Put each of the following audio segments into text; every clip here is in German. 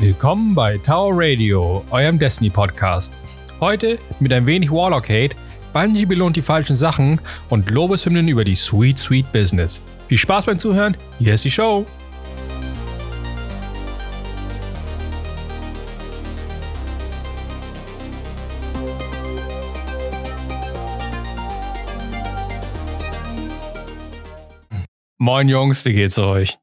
Willkommen bei Tower Radio, eurem Destiny Podcast. Heute mit ein wenig Warlock Hate, Bungie belohnt die falschen Sachen und Lobeshymnen über die Sweet Sweet Business. Viel Spaß beim Zuhören, hier ist die Show. Moin Jungs, wie geht's euch?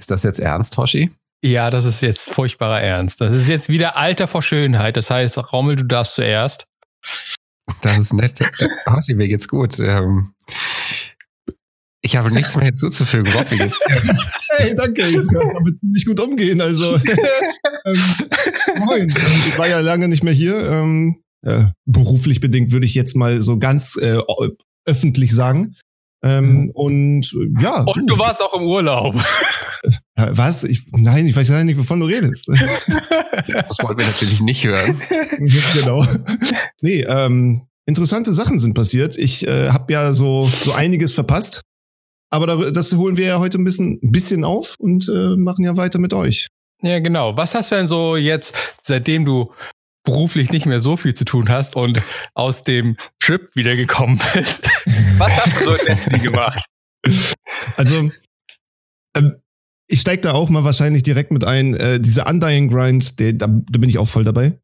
Ist das jetzt ernst, Hoshi? Ja, das ist jetzt furchtbarer Ernst. Das ist jetzt wieder Alter vor Schönheit. Das heißt, Rommel, du darfst zuerst. Das ist nett. Hoshi, mir geht's gut. Ähm, ich habe nichts mehr hinzuzufügen. Geht's Hey, danke. Ich kann damit ziemlich gut umgehen. Also, ähm, moin. Ich war ja lange nicht mehr hier. Ähm, äh, beruflich bedingt würde ich jetzt mal so ganz äh, öffentlich sagen. Ähm, und äh, ja. Und du warst auch im Urlaub. Äh, was? Ich, nein, ich weiß gar nicht, wovon du redest. Das wollen wir natürlich nicht hören. genau. Nee, ähm, interessante Sachen sind passiert. Ich äh, habe ja so, so einiges verpasst. Aber da, das holen wir ja heute ein bisschen, ein bisschen auf und äh, machen ja weiter mit euch. Ja, genau. Was hast du denn so jetzt, seitdem du beruflich nicht mehr so viel zu tun hast und aus dem Trip wiedergekommen bist? Was hast du so in Destiny gemacht? Also, ähm, ich steige da auch mal wahrscheinlich direkt mit ein. Äh, diese Undying Grind, der, da, da bin ich auch voll dabei.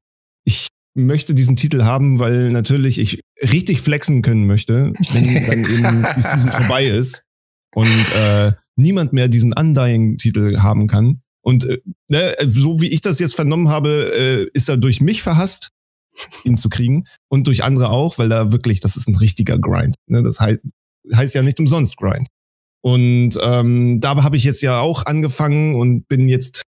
Ich möchte diesen Titel haben, weil natürlich ich richtig flexen können möchte, wenn dann eben die Season vorbei ist und äh, niemand mehr diesen Undying-Titel haben kann. Und äh, ne, so wie ich das jetzt vernommen habe, äh, ist er durch mich verhasst, ihn zu kriegen. Und durch andere auch, weil da wirklich, das ist ein richtiger Grind. Ne? Das heißt, heißt ja nicht umsonst Grind. Und ähm, da habe ich jetzt ja auch angefangen und bin jetzt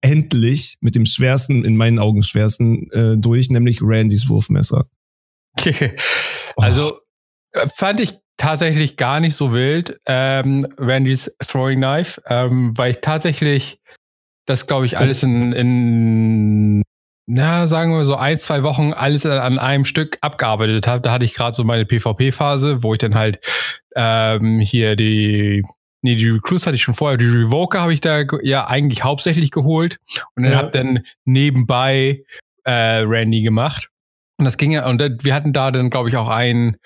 endlich mit dem schwersten, in meinen Augen schwersten, äh, durch, nämlich Randys Wurfmesser. also oh. fand ich tatsächlich gar nicht so wild, ähm, Randys Throwing Knife, ähm, weil ich tatsächlich das, glaube ich, alles in, in, na, sagen wir so ein, zwei Wochen alles an einem Stück abgearbeitet habe. Da hatte ich gerade so meine PvP-Phase, wo ich dann halt ähm, hier die, nee, die Recruits hatte ich schon vorher, die Revoker habe ich da ja eigentlich hauptsächlich geholt und dann ja. habe dann nebenbei äh, Randy gemacht. Und das ging ja, und wir hatten da dann, glaube ich, auch einen,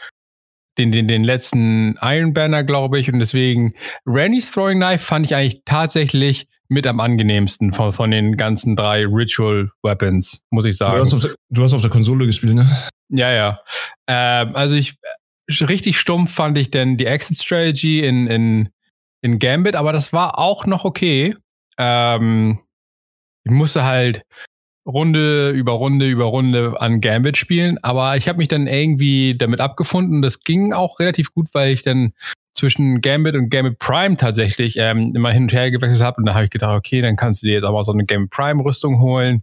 den, den, den letzten Iron Banner, glaube ich. Und deswegen, Randys Throwing Knife fand ich eigentlich tatsächlich mit am angenehmsten von, von den ganzen drei Ritual Weapons, muss ich sagen. Du hast auf der, du hast auf der Konsole gespielt, ne? Ja, ja. Ähm, also ich, richtig stumpf fand ich denn die Exit Strategy in, in, in Gambit, aber das war auch noch okay. Ähm, ich musste halt Runde über Runde über Runde an Gambit spielen, aber ich habe mich dann irgendwie damit abgefunden. Das ging auch relativ gut, weil ich dann zwischen Gambit und Gambit Prime tatsächlich ähm, immer hin und her gewechselt habe. Und da habe ich gedacht, okay, dann kannst du dir jetzt auch mal so eine Gambit Prime Rüstung holen.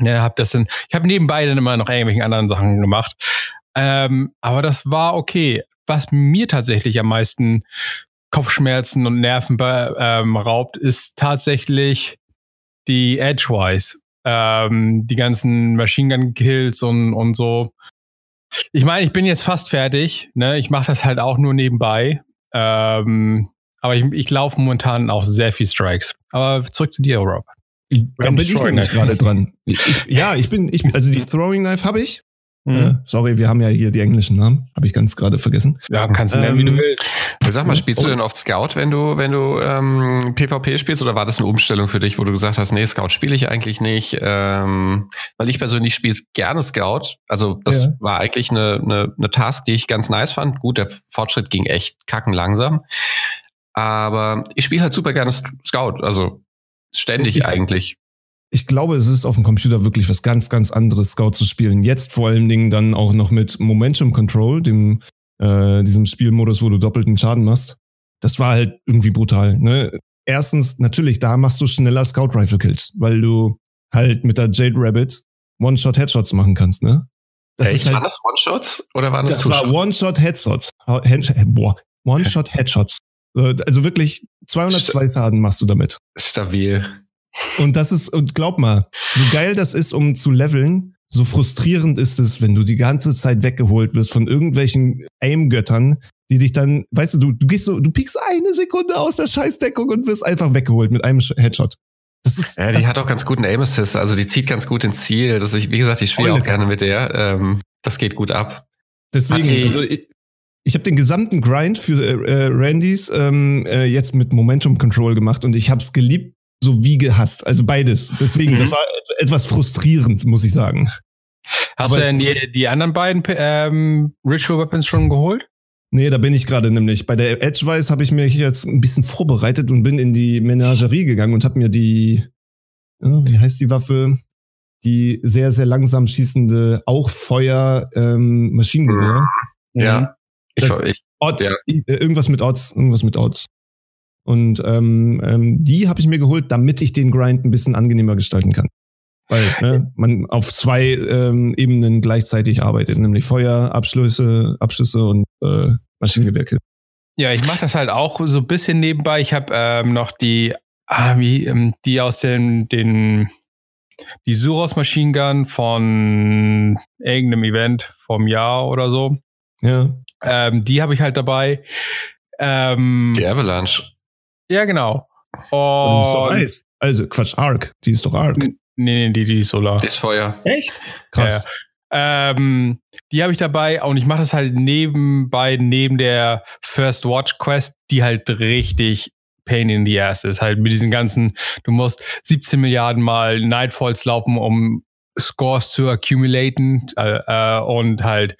Ja, hab das dann, ich habe nebenbei dann immer noch irgendwelche anderen Sachen gemacht. Ähm, aber das war okay. Was mir tatsächlich am meisten Kopfschmerzen und Nerven ähm, raubt, ist tatsächlich die Edgewise. Ähm, die ganzen Machine Gun Kills und, und so. Ich meine, ich bin jetzt fast fertig. Ne? Ich mache das halt auch nur nebenbei. Ähm, aber ich, ich laufe momentan auch sehr viel Strikes. Aber zurück zu dir, Rob. da bin ich nämlich gerade dran. Ich, ja, ich bin, ich, also die Throwing Knife habe ich. Mhm. Äh, sorry, wir haben ja hier die englischen Namen. Habe ich ganz gerade vergessen. Ja, kannst du nennen, ähm, wie du willst. Sag mal, spielst du denn oft Scout, wenn du, wenn du ähm, PvP spielst, oder war das eine Umstellung für dich, wo du gesagt hast, nee, Scout spiele ich eigentlich nicht? Ähm, weil ich persönlich spiele gerne Scout. Also das ja. war eigentlich eine, eine, eine Task, die ich ganz nice fand. Gut, der Fortschritt ging echt kacken langsam. Aber ich spiele halt super gerne Scout, also ständig ich, eigentlich ich glaube, es ist auf dem Computer wirklich was ganz, ganz anderes, Scout zu spielen. Jetzt vor allen Dingen dann auch noch mit Momentum Control, dem, äh, diesem Spielmodus, wo du doppelten Schaden machst. Das war halt irgendwie brutal. Ne? Erstens, natürlich, da machst du schneller Scout-Rifle-Kills, weil du halt mit der Jade Rabbit One-Shot-Headshots machen kannst, ne? Das Echt? Halt, waren das One-Shots oder waren das Das war One-Shot-Headshots. Boah, One-Shot-Headshots. Also wirklich 202 Schaden machst du damit. Stabil. Und das ist, und glaub mal, so geil das ist, um zu leveln, so frustrierend ist es, wenn du die ganze Zeit weggeholt wirst von irgendwelchen Aim-Göttern, die dich dann, weißt du, du, du gehst so, du piekst eine Sekunde aus der Scheißdeckung und wirst einfach weggeholt mit einem Headshot. Das ist, ja, die das hat auch ganz guten Aim Assist, also die zieht ganz gut ins Ziel. Das ist, wie gesagt, ich spiele auch gerne mit der. Ähm, das geht gut ab. Deswegen, okay. also ich, ich habe den gesamten Grind für äh, Randys ähm, äh, jetzt mit Momentum Control gemacht und ich habe es geliebt sowie gehasst. Also beides. Deswegen, mhm. das war etwas frustrierend, muss ich sagen. Hast Aber du denn die, die anderen beiden ähm, Ritual Weapons schon geholt? Nee, da bin ich gerade nämlich. Bei der Edgewise habe ich mich jetzt ein bisschen vorbereitet und bin in die Menagerie gegangen und habe mir die, ja, wie heißt die Waffe? Die sehr, sehr langsam schießende, auch Feuer ähm, Maschinengewehr. Ja. Ich, ich, Odds, ja. Äh, irgendwas mit Odds, irgendwas mit Odds. Und ähm, ähm, die habe ich mir geholt, damit ich den Grind ein bisschen angenehmer gestalten kann. Weil ne, man auf zwei ähm, Ebenen gleichzeitig arbeitet, nämlich Feuer, Abschlüsse, Abschlüsse und äh, Maschinengewehrkill. Ja, ich mache das halt auch so ein bisschen nebenbei. Ich habe ähm, noch die, ah, wie, ähm, die aus den, den die Suros Machine Gun von irgendeinem Event vom Jahr oder so. Ja. Ähm, die habe ich halt dabei. Ähm, die Avalanche. Ja, genau. Und die ist doch Eis. Also, Quatsch, Arc. Die ist doch Arc. Nee, nee, die, die ist Solar. Die ist Feuer. Echt? Krass. Ja, ähm, die habe ich dabei und ich mache das halt nebenbei, neben der First Watch Quest, die halt richtig Pain in the Ass ist. Halt mit diesen ganzen, du musst 17 Milliarden Mal Nightfalls laufen, um Scores zu accumulaten äh, äh, und halt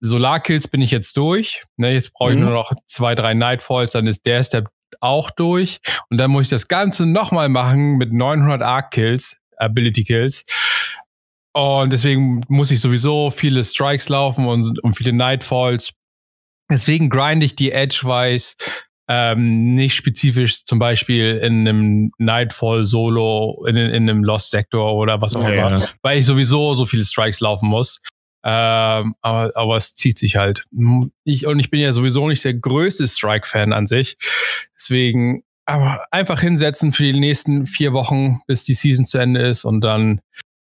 Solarkills bin ich jetzt durch. Ne, jetzt brauche ich mhm. nur noch zwei, drei Nightfalls, dann ist der Step auch durch. Und dann muss ich das Ganze nochmal machen mit 900 Arc-Kills. Ability Kills. Und deswegen muss ich sowieso viele Strikes laufen und, und viele Nightfalls. Deswegen grinde ich die Edgewise ähm, nicht spezifisch zum Beispiel in einem Nightfall Solo, in, in einem Lost Sector oder was auch immer, ja. weil ich sowieso so viele Strikes laufen muss. Ähm, aber, aber es zieht sich halt. Ich, und ich bin ja sowieso nicht der größte Strike-Fan an sich. Deswegen aber einfach hinsetzen für die nächsten vier Wochen, bis die Season zu Ende ist und dann,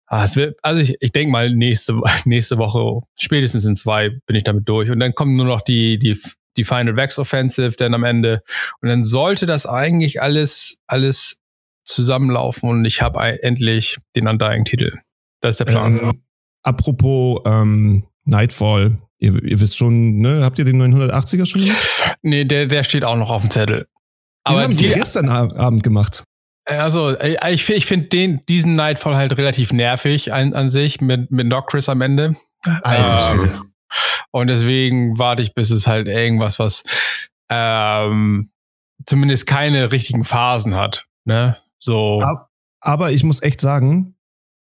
ah, es wird, also ich, ich denke mal, nächste, nächste Woche, spätestens in zwei, bin ich damit durch. Und dann kommt nur noch die, die, die Final Wax Offensive dann am Ende. Und dann sollte das eigentlich alles, alles zusammenlaufen und ich habe endlich den Undying-Titel. Das ist der Plan. Ähm, apropos ähm, Nightfall, ihr, ihr wisst schon, ne, habt ihr den 980er schon gemacht? Nee, der, der steht auch noch auf dem Zettel. Aber haben die gestern Abend gemacht. Also, äh, ich, ich finde den, diesen Nightfall halt relativ nervig an, an sich mit, mit Nocris am Ende. Alter Schwede. Ähm, und deswegen warte ich, bis es halt irgendwas, was ähm, zumindest keine richtigen Phasen hat. Ne? So. Aber ich muss echt sagen,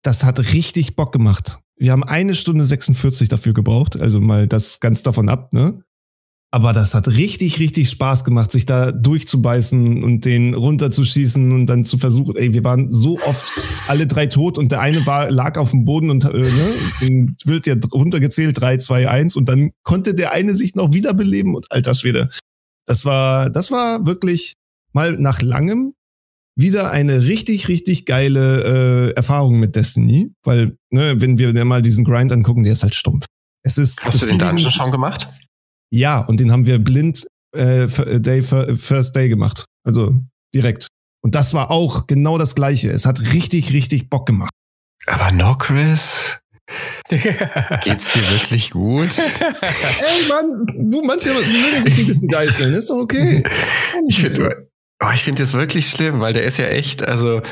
das hat richtig Bock gemacht. Wir haben eine Stunde 46 dafür gebraucht, also mal das ganz davon ab, ne? Aber das hat richtig, richtig Spaß gemacht, sich da durchzubeißen und den runterzuschießen und dann zu versuchen. Ey, wir waren so oft alle drei tot und der eine war, lag auf dem Boden und äh, ne, wird ja runtergezählt, drei, zwei, eins und dann konnte der eine sich noch wiederbeleben und alter Schwede. Das war, das war wirklich mal nach langem wieder eine richtig, richtig geile äh, Erfahrung mit Destiny, weil, ne, wenn wir mal diesen Grind angucken, der ist halt stumpf. Es ist. Hast du den Dungeon schon gemacht? Ja, und den haben wir blind äh, äh Day First Day gemacht. Also direkt. Und das war auch genau das Gleiche. Es hat richtig, richtig Bock gemacht. Aber no, Chris. Geht's dir wirklich gut? Ey, Mann, du, manche mögen sich ein bisschen geißeln. Ist doch okay. Ich finde oh, ich finde das wirklich schlimm, weil der ist ja echt, also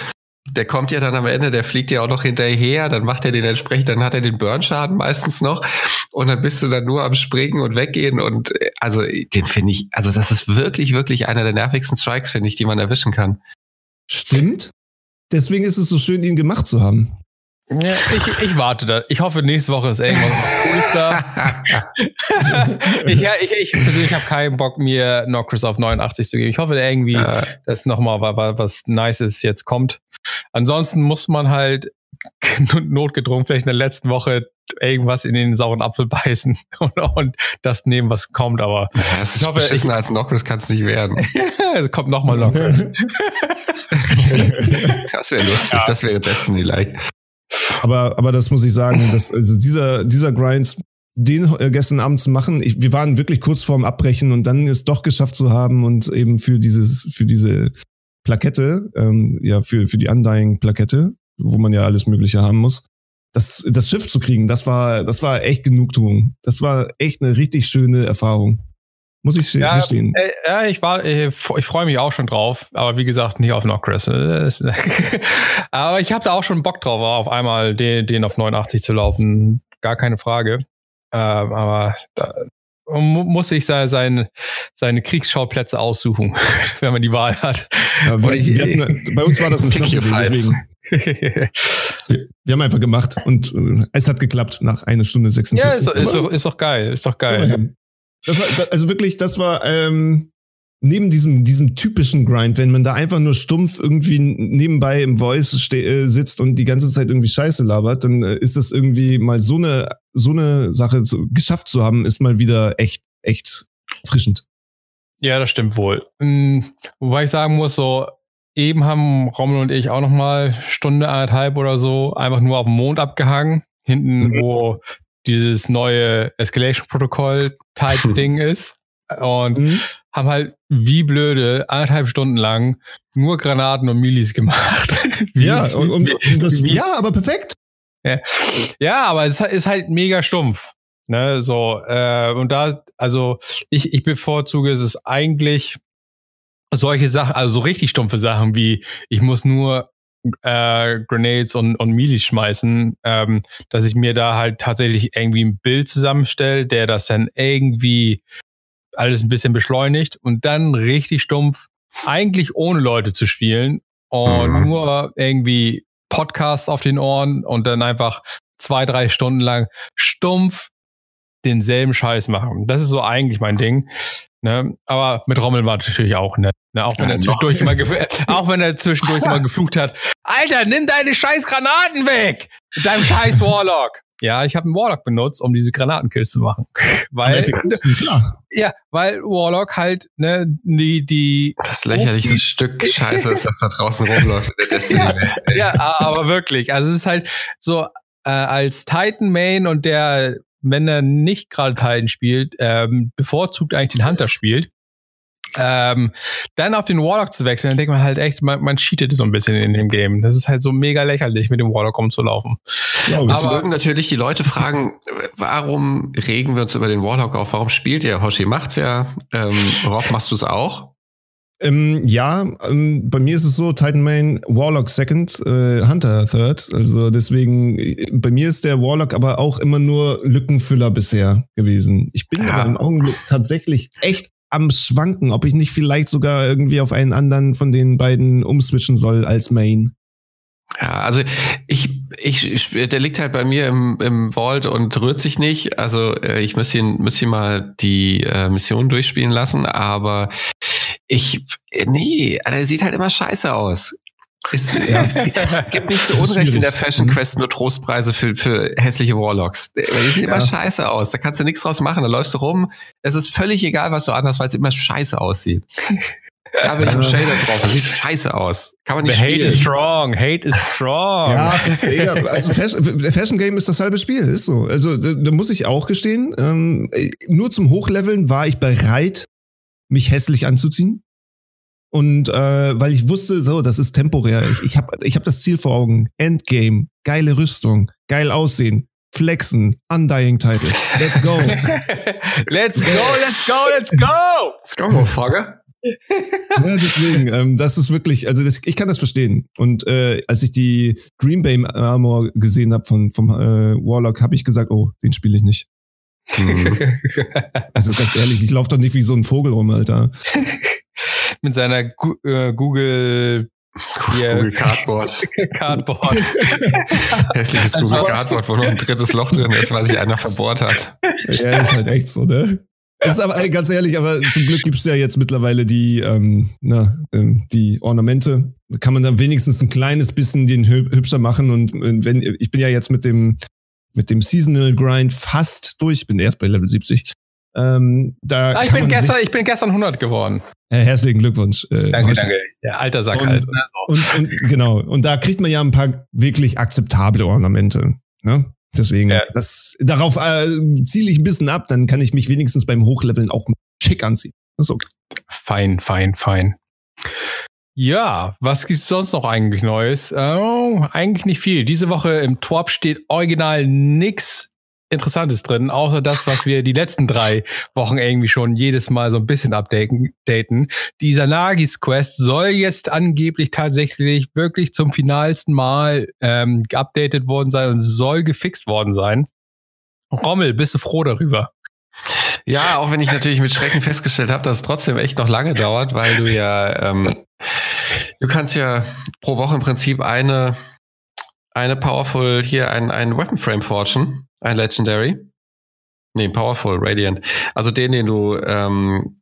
der kommt ja dann am Ende, der fliegt ja auch noch hinterher, dann macht er den entsprechend, dann hat er den Burnschaden meistens noch und dann bist du dann nur am Springen und weggehen und äh, also den finde ich, also das ist wirklich, wirklich einer der nervigsten Strikes, finde ich, die man erwischen kann. Stimmt. Deswegen ist es so schön, ihn gemacht zu haben. Ja, ich, ich warte da. Ich hoffe, nächste Woche ist irgendwas Cooles da. ich ich, ich persönlich habe keinen Bock, mir Nocris auf 89 zu geben. Ich hoffe irgendwie, ja. dass nochmal was, was Nices jetzt kommt. Ansonsten muss man halt notgedrungen vielleicht in der letzten Woche irgendwas in den sauren Apfel beißen und, und das nehmen, was kommt. Aber ja, das ist ich hoffe, ich, als Nocris kann es nicht werden. kommt nochmal Nocris. das wäre lustig. Ja. Das wäre Destiny-like. Aber, aber das muss ich sagen, dass, also dieser, dieser Grind, den äh, gestern Abend zu machen, ich, wir waren wirklich kurz vorm Abbrechen und dann es doch geschafft zu haben und eben für dieses, für diese Plakette, ähm, ja, für, für die Undying-Plakette, wo man ja alles Mögliche haben muss, das, das Schiff zu kriegen, das war, das war echt Genugtuung. Das war echt eine richtig schöne Erfahrung. Muss ich ja, gestehen. Äh, ja, ich war, ich, ich freue mich auch schon drauf, aber wie gesagt, nicht auf Nocris. aber ich habe da auch schon Bock drauf, auf einmal den, den auf 89 zu laufen. Gar keine Frage. Ähm, aber da muss ich seine, seine Kriegsschauplätze aussuchen, wenn man die Wahl hat. Ja, wir, ich, wir hatten, bei uns war das ein Schnapsspiel, deswegen. wir haben einfach gemacht und äh, es hat geklappt nach einer Stunde 46. Ja, ist, ist, doch, ist doch geil, ist doch geil. Das war, also wirklich, das war ähm, neben diesem, diesem typischen Grind, wenn man da einfach nur stumpf irgendwie nebenbei im Voice äh, sitzt und die ganze Zeit irgendwie Scheiße labert, dann äh, ist das irgendwie mal so eine, so eine Sache zu, geschafft zu haben, ist mal wieder echt, echt frischend. Ja, das stimmt wohl. Mhm, wobei ich sagen muss, so, eben haben Rommel und ich auch noch mal Stunde, anderthalb oder so einfach nur auf dem Mond abgehangen. Hinten, mhm. wo dieses neue Escalation-Protokoll-Type-Ding ist. Und mhm. haben halt wie blöde anderthalb Stunden lang nur Granaten und Milis gemacht. wie, ja, und, und, und das, wie, ja, aber perfekt. Ja. ja, aber es ist halt mega stumpf. Ne, so, äh, und da, also ich, ich bevorzuge es eigentlich solche Sachen, also so richtig stumpfe Sachen wie, ich muss nur äh, Grenades und, und Milis schmeißen, ähm, dass ich mir da halt tatsächlich irgendwie ein Bild zusammenstelle, der das dann irgendwie alles ein bisschen beschleunigt und dann richtig stumpf, eigentlich ohne Leute zu spielen und mhm. nur irgendwie Podcasts auf den Ohren und dann einfach zwei, drei Stunden lang stumpf denselben Scheiß machen. Das ist so eigentlich mein Ding. Ne? Aber mit Rommel war natürlich auch nett. Ne? Auch, wenn ja, er zwischendurch immer auch wenn er zwischendurch immer geflucht hat. Alter, nimm deine scheiß Granaten weg! Mit deinem scheiß Warlock. Ja, ich habe einen Warlock benutzt, um diese Granatenkills zu machen. weil, ja, weil Warlock halt, ne, die, die. Das lächerlichste Stück Scheiße ist, das da draußen rumläuft in der Destiny. ja, ja, aber wirklich. Also es ist halt so, äh, als Titan Main und der wenn er nicht gerade Titan spielt, ähm, bevorzugt eigentlich den Hunter spielt. Ähm, dann auf den Warlock zu wechseln, dann denkt man halt echt, man, man cheatet so ein bisschen in dem Game. Das ist halt so mega lächerlich, mit dem Warlock rumzulaufen. Ja, aber mögen natürlich die Leute fragen, warum regen wir uns über den Warlock auf? Warum spielt ihr? Hoshi macht's ja. Ähm, Rob, machst du es auch? Ähm, ja, ähm, bei mir ist es so, Titan Main, Warlock Second, äh, Hunter Third. Also deswegen, bei mir ist der Warlock aber auch immer nur Lückenfüller bisher gewesen. Ich bin ja. aber im Augenblick tatsächlich echt am Schwanken, ob ich nicht vielleicht sogar irgendwie auf einen anderen von den beiden umswitchen soll als Main. Ja, also ich, ich, der liegt halt bei mir im, im Vault und rührt sich nicht. Also äh, ich müsste ihn, müsste ihn mal die äh, Mission durchspielen lassen, aber ich, nee, der sieht halt immer scheiße aus. Es, ja. es gibt nicht zu Unrecht in der Fashion mhm. Quest nur Trostpreise für, für hässliche Warlocks. Die sehen ja. immer scheiße aus. Da kannst du nichts draus machen. Da läufst du rum. Es ist völlig egal, was du anhast, weil es immer scheiße aussieht. Da will ich einen Shader drauf. Das sieht scheiße aus. Kann man nicht The Hate is strong. Hate is strong. Ja, also Fashion, Fashion Game ist dasselbe Spiel. Ist so. Also da, da muss ich auch gestehen. Ähm, nur zum Hochleveln war ich bereit, mich hässlich anzuziehen. Und äh, weil ich wusste, so, das ist temporär. Ich, ich habe ich hab das Ziel vor Augen. Endgame, geile Rüstung, geil aussehen, flexen, Undying Title. Let's go. let's go, let's go, let's go. Let's go, Motherfucker. ja, deswegen, ähm, das ist wirklich, also das, ich kann das verstehen. Und äh, als ich die Green Bay Armor gesehen habe von vom äh, Warlock, habe ich gesagt, oh, den spiele ich nicht. Mhm. also ganz ehrlich, ich laufe doch nicht wie so ein Vogel rum, Alter. Mit seiner Gu äh, Google Google Cardboard. Cardboard. Hässliches Google also, Cardboard, wo noch ein drittes Loch drin ist, weil sich einer verbohrt hat. Ja, ist halt echt so, ne? Es ist aber ganz ehrlich, aber zum Glück gibt es ja jetzt mittlerweile die, ähm, na, ähm, die Ornamente. Da kann man dann wenigstens ein kleines bisschen den hübscher machen. Und wenn, ich bin ja jetzt mit dem mit dem Seasonal Grind fast durch. Ich bin erst bei Level 70. Ähm, da ah, ich, bin gestern, ich bin gestern 100 geworden. Herzlichen Glückwunsch. Äh, danke, danke. Ja, alter Sack und, halt. Ne? Und, und, genau. Und da kriegt man ja ein paar wirklich akzeptable Ornamente. Ne? Deswegen, ja. das, darauf äh, ziele ich ein bisschen ab, dann kann ich mich wenigstens beim Hochleveln auch schick anziehen. Das ist okay. Fein, fein, fein. Ja, was gibt sonst noch eigentlich Neues? Oh, eigentlich nicht viel. Diese Woche im Twerp steht original nix Interessantes drin, außer das, was wir die letzten drei Wochen irgendwie schon jedes Mal so ein bisschen updaten. Dieser Nagis Quest soll jetzt angeblich tatsächlich wirklich zum finalsten Mal ähm, geupdatet worden sein und soll gefixt worden sein. Rommel, bist du froh darüber? Ja, auch wenn ich natürlich mit Schrecken festgestellt habe, dass es trotzdem echt noch lange dauert, weil du ja, ähm, du kannst ja pro Woche im Prinzip eine, eine Powerful hier ein, ein Weapon Frame forgen, ein Legendary. Nee, Powerful, Radiant. Also den, den du ähm,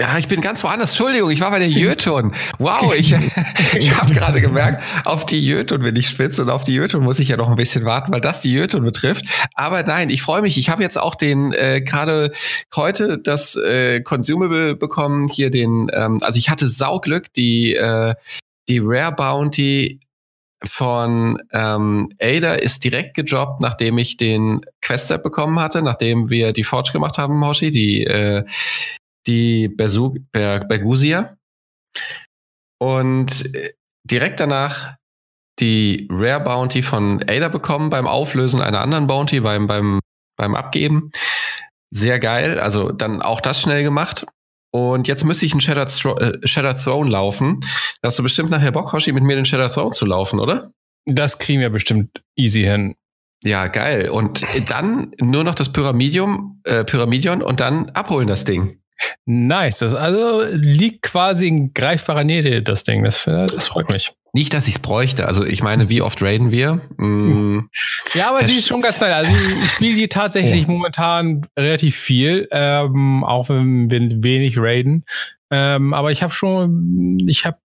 ja, ich bin ganz woanders. Entschuldigung, ich war bei der Jötun. Wow, ich, ich habe gerade gemerkt, auf die Jötun bin ich spitz und auf die Jötun muss ich ja noch ein bisschen warten, weil das die Jötun betrifft. Aber nein, ich freue mich. Ich habe jetzt auch den äh, gerade heute das äh, Consumable bekommen, hier den, ähm, also ich hatte Sauglück, die, äh, die Rare Bounty von ähm, Ada ist direkt gedroppt, nachdem ich den Quest-Step bekommen hatte, nachdem wir die Forge gemacht haben, Hoshi, die äh, die Bersu Ber Bergusia. Und äh, direkt danach die Rare Bounty von Ada bekommen beim Auflösen einer anderen Bounty, beim, beim, beim Abgeben. Sehr geil. Also dann auch das schnell gemacht. Und jetzt müsste ich einen Shattered, äh, Shattered Throne laufen. Da hast du bestimmt nachher Bock, Hoshi, mit mir den Shattered Throne zu laufen, oder? Das kriegen wir bestimmt easy hin. Ja, geil. Und dann nur noch das Pyramidium, äh, Pyramidion und dann abholen das Ding. Nice. Das also liegt quasi in greifbarer Nähe, das Ding. Das, das freut mich. Nicht, dass ich es bräuchte. Also ich meine, wie oft raiden wir? Mm, ja, aber die ist schon ganz nice. Also ich spiele die tatsächlich oh. momentan relativ viel, ähm, auch wenn wir wenig raiden. Ähm, aber ich habe schon, ich habe,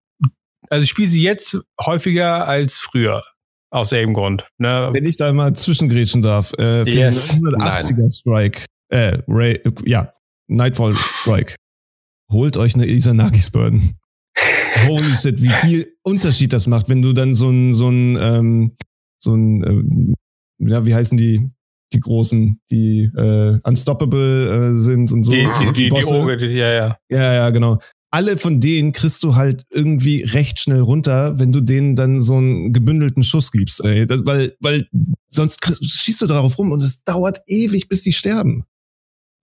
also ich spiele sie jetzt häufiger als früher. Aus irgendeinem Grund. Ne? Wenn ich da mal zwischengrätschen darf, äh, für yes. den 180er Strike, äh, Ray, ja, Nightfall Strike. Holt euch eine Isanagis Burden. Holy shit, wie viel Unterschied das macht, wenn du dann so ein, so ein, ähm, so ein, äh, ja, wie heißen die, die großen, die äh, unstoppable äh, sind und so. Die, die, die, die Oge, ja, ja. Ja, ja, genau. Alle von denen kriegst du halt irgendwie recht schnell runter, wenn du denen dann so einen gebündelten Schuss gibst, ey. Das, weil, weil sonst kriegst, schießt du darauf rum und es dauert ewig, bis die sterben.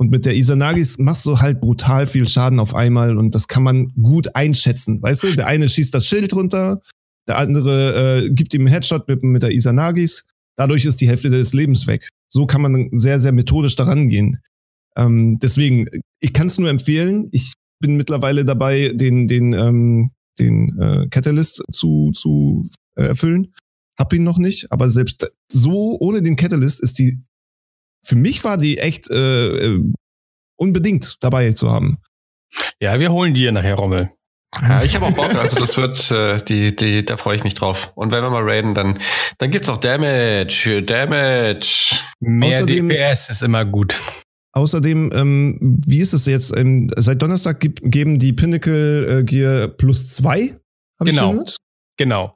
Und mit der Isanagis machst du halt brutal viel Schaden auf einmal und das kann man gut einschätzen. Weißt du, der eine schießt das Schild runter, der andere äh, gibt ihm einen Headshot mit, mit der Isanagis. Dadurch ist die Hälfte des Lebens weg. So kann man sehr, sehr methodisch daran gehen. Ähm, deswegen, ich kann es nur empfehlen. Ich bin mittlerweile dabei, den, den, ähm, den äh, Catalyst zu, zu äh, erfüllen. Hab ihn noch nicht, aber selbst so ohne den Catalyst ist die für mich war die echt äh, äh, unbedingt dabei zu haben. Ja, wir holen die nachher, Rommel. Ja, ich habe auch Bock, also das wird, äh, die, die, da freue ich mich drauf. Und wenn wir mal raiden, dann, dann gibt's auch Damage, Damage. Mehr außerdem, DPS ist immer gut. Außerdem, ähm, wie ist es jetzt? Ähm, seit Donnerstag geben die Pinnacle äh, Gear plus zwei. Genau. Genau.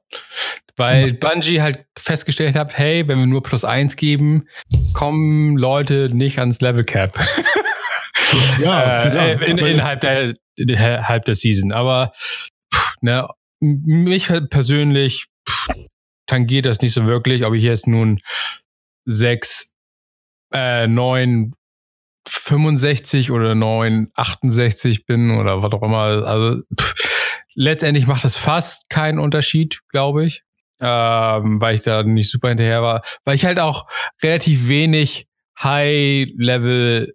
Weil Bungie halt festgestellt hat, hey, wenn wir nur plus eins geben, kommen Leute nicht ans Level Cap. ja, äh, in, innerhalb der, innerhalb der Season. Aber pff, ne, mich persönlich pff, tangiert das nicht so wirklich, ob ich jetzt nun sechs, äh, neun 65 oder 9, 68 bin oder was auch immer. Also pff, letztendlich macht das fast keinen Unterschied, glaube ich ähm, weil ich da nicht super hinterher war, weil ich halt auch relativ wenig High-Level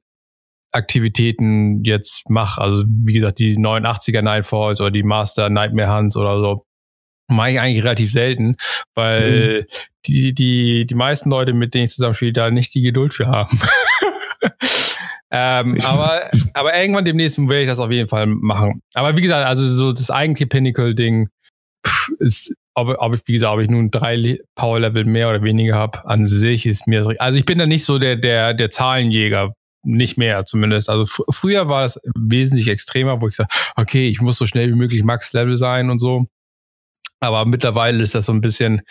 Aktivitäten jetzt mache. Also wie gesagt, die 89er Nightfalls oder die Master Nightmare Hunts oder so mache ich eigentlich relativ selten, weil mhm. die, die, die meisten Leute, mit denen ich zusammenspiele, da nicht die Geduld für haben. ähm, aber, aber irgendwann demnächst werde ich das auf jeden Fall machen. Aber wie gesagt, also so das eigentliche Pinnacle-Ding ist ob, ob ich, wie gesagt, ob ich nun drei Power-Level mehr oder weniger habe, an sich ist mir das, also ich bin da nicht so der, der, der Zahlenjäger, nicht mehr zumindest. Also fr früher war das wesentlich extremer, wo ich sage, okay, ich muss so schnell wie möglich Max-Level sein und so. Aber mittlerweile ist das so ein bisschen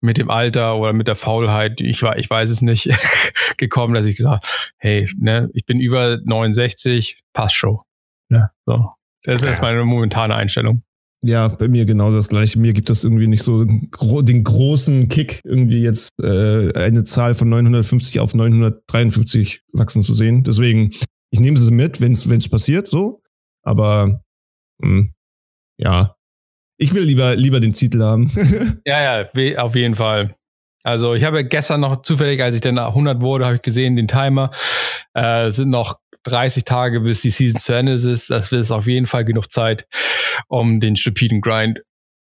mit dem Alter oder mit der Faulheit, ich, ich weiß es nicht, gekommen, dass ich gesagt hey, ne, ich bin über 69, passt schon. Ne, so. Das ist meine momentane Einstellung. Ja, bei mir genau das gleiche. Mir gibt das irgendwie nicht so den großen Kick, irgendwie jetzt äh, eine Zahl von 950 auf 953 wachsen zu sehen. Deswegen, ich nehme sie mit, wenn es passiert, so. Aber mh, hm, ja, ich will lieber, lieber den Titel haben. ja, ja, auf jeden Fall. Also ich habe gestern noch zufällig, als ich dann 100 wurde, habe ich gesehen, den Timer. Äh, sind noch 30 Tage, bis die Season zu Ende ist. Das ist auf jeden Fall genug Zeit, um den stupiden Grind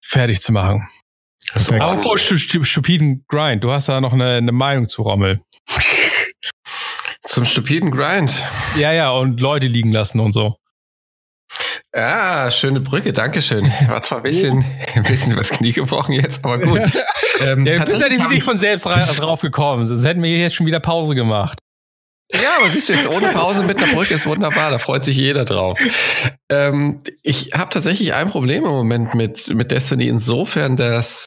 fertig zu machen. Perfekt. Apropos stupiden Grind, du hast da noch eine, eine Meinung zu Rommel. Zum stupiden Grind. Ja, ja, und Leute liegen lassen und so. Ja, schöne Brücke, Dankeschön. War zwar ein bisschen, ein bisschen übers Knie gebrochen jetzt, aber gut. ähm, ja, wir sind ja nicht von selbst drauf gekommen, sonst hätten wir hier jetzt schon wieder Pause gemacht. Ja, aber siehst du jetzt ohne Pause mit einer Brücke ist wunderbar, da freut sich jeder drauf. Ähm, ich habe tatsächlich ein Problem im Moment mit, mit Destiny insofern, dass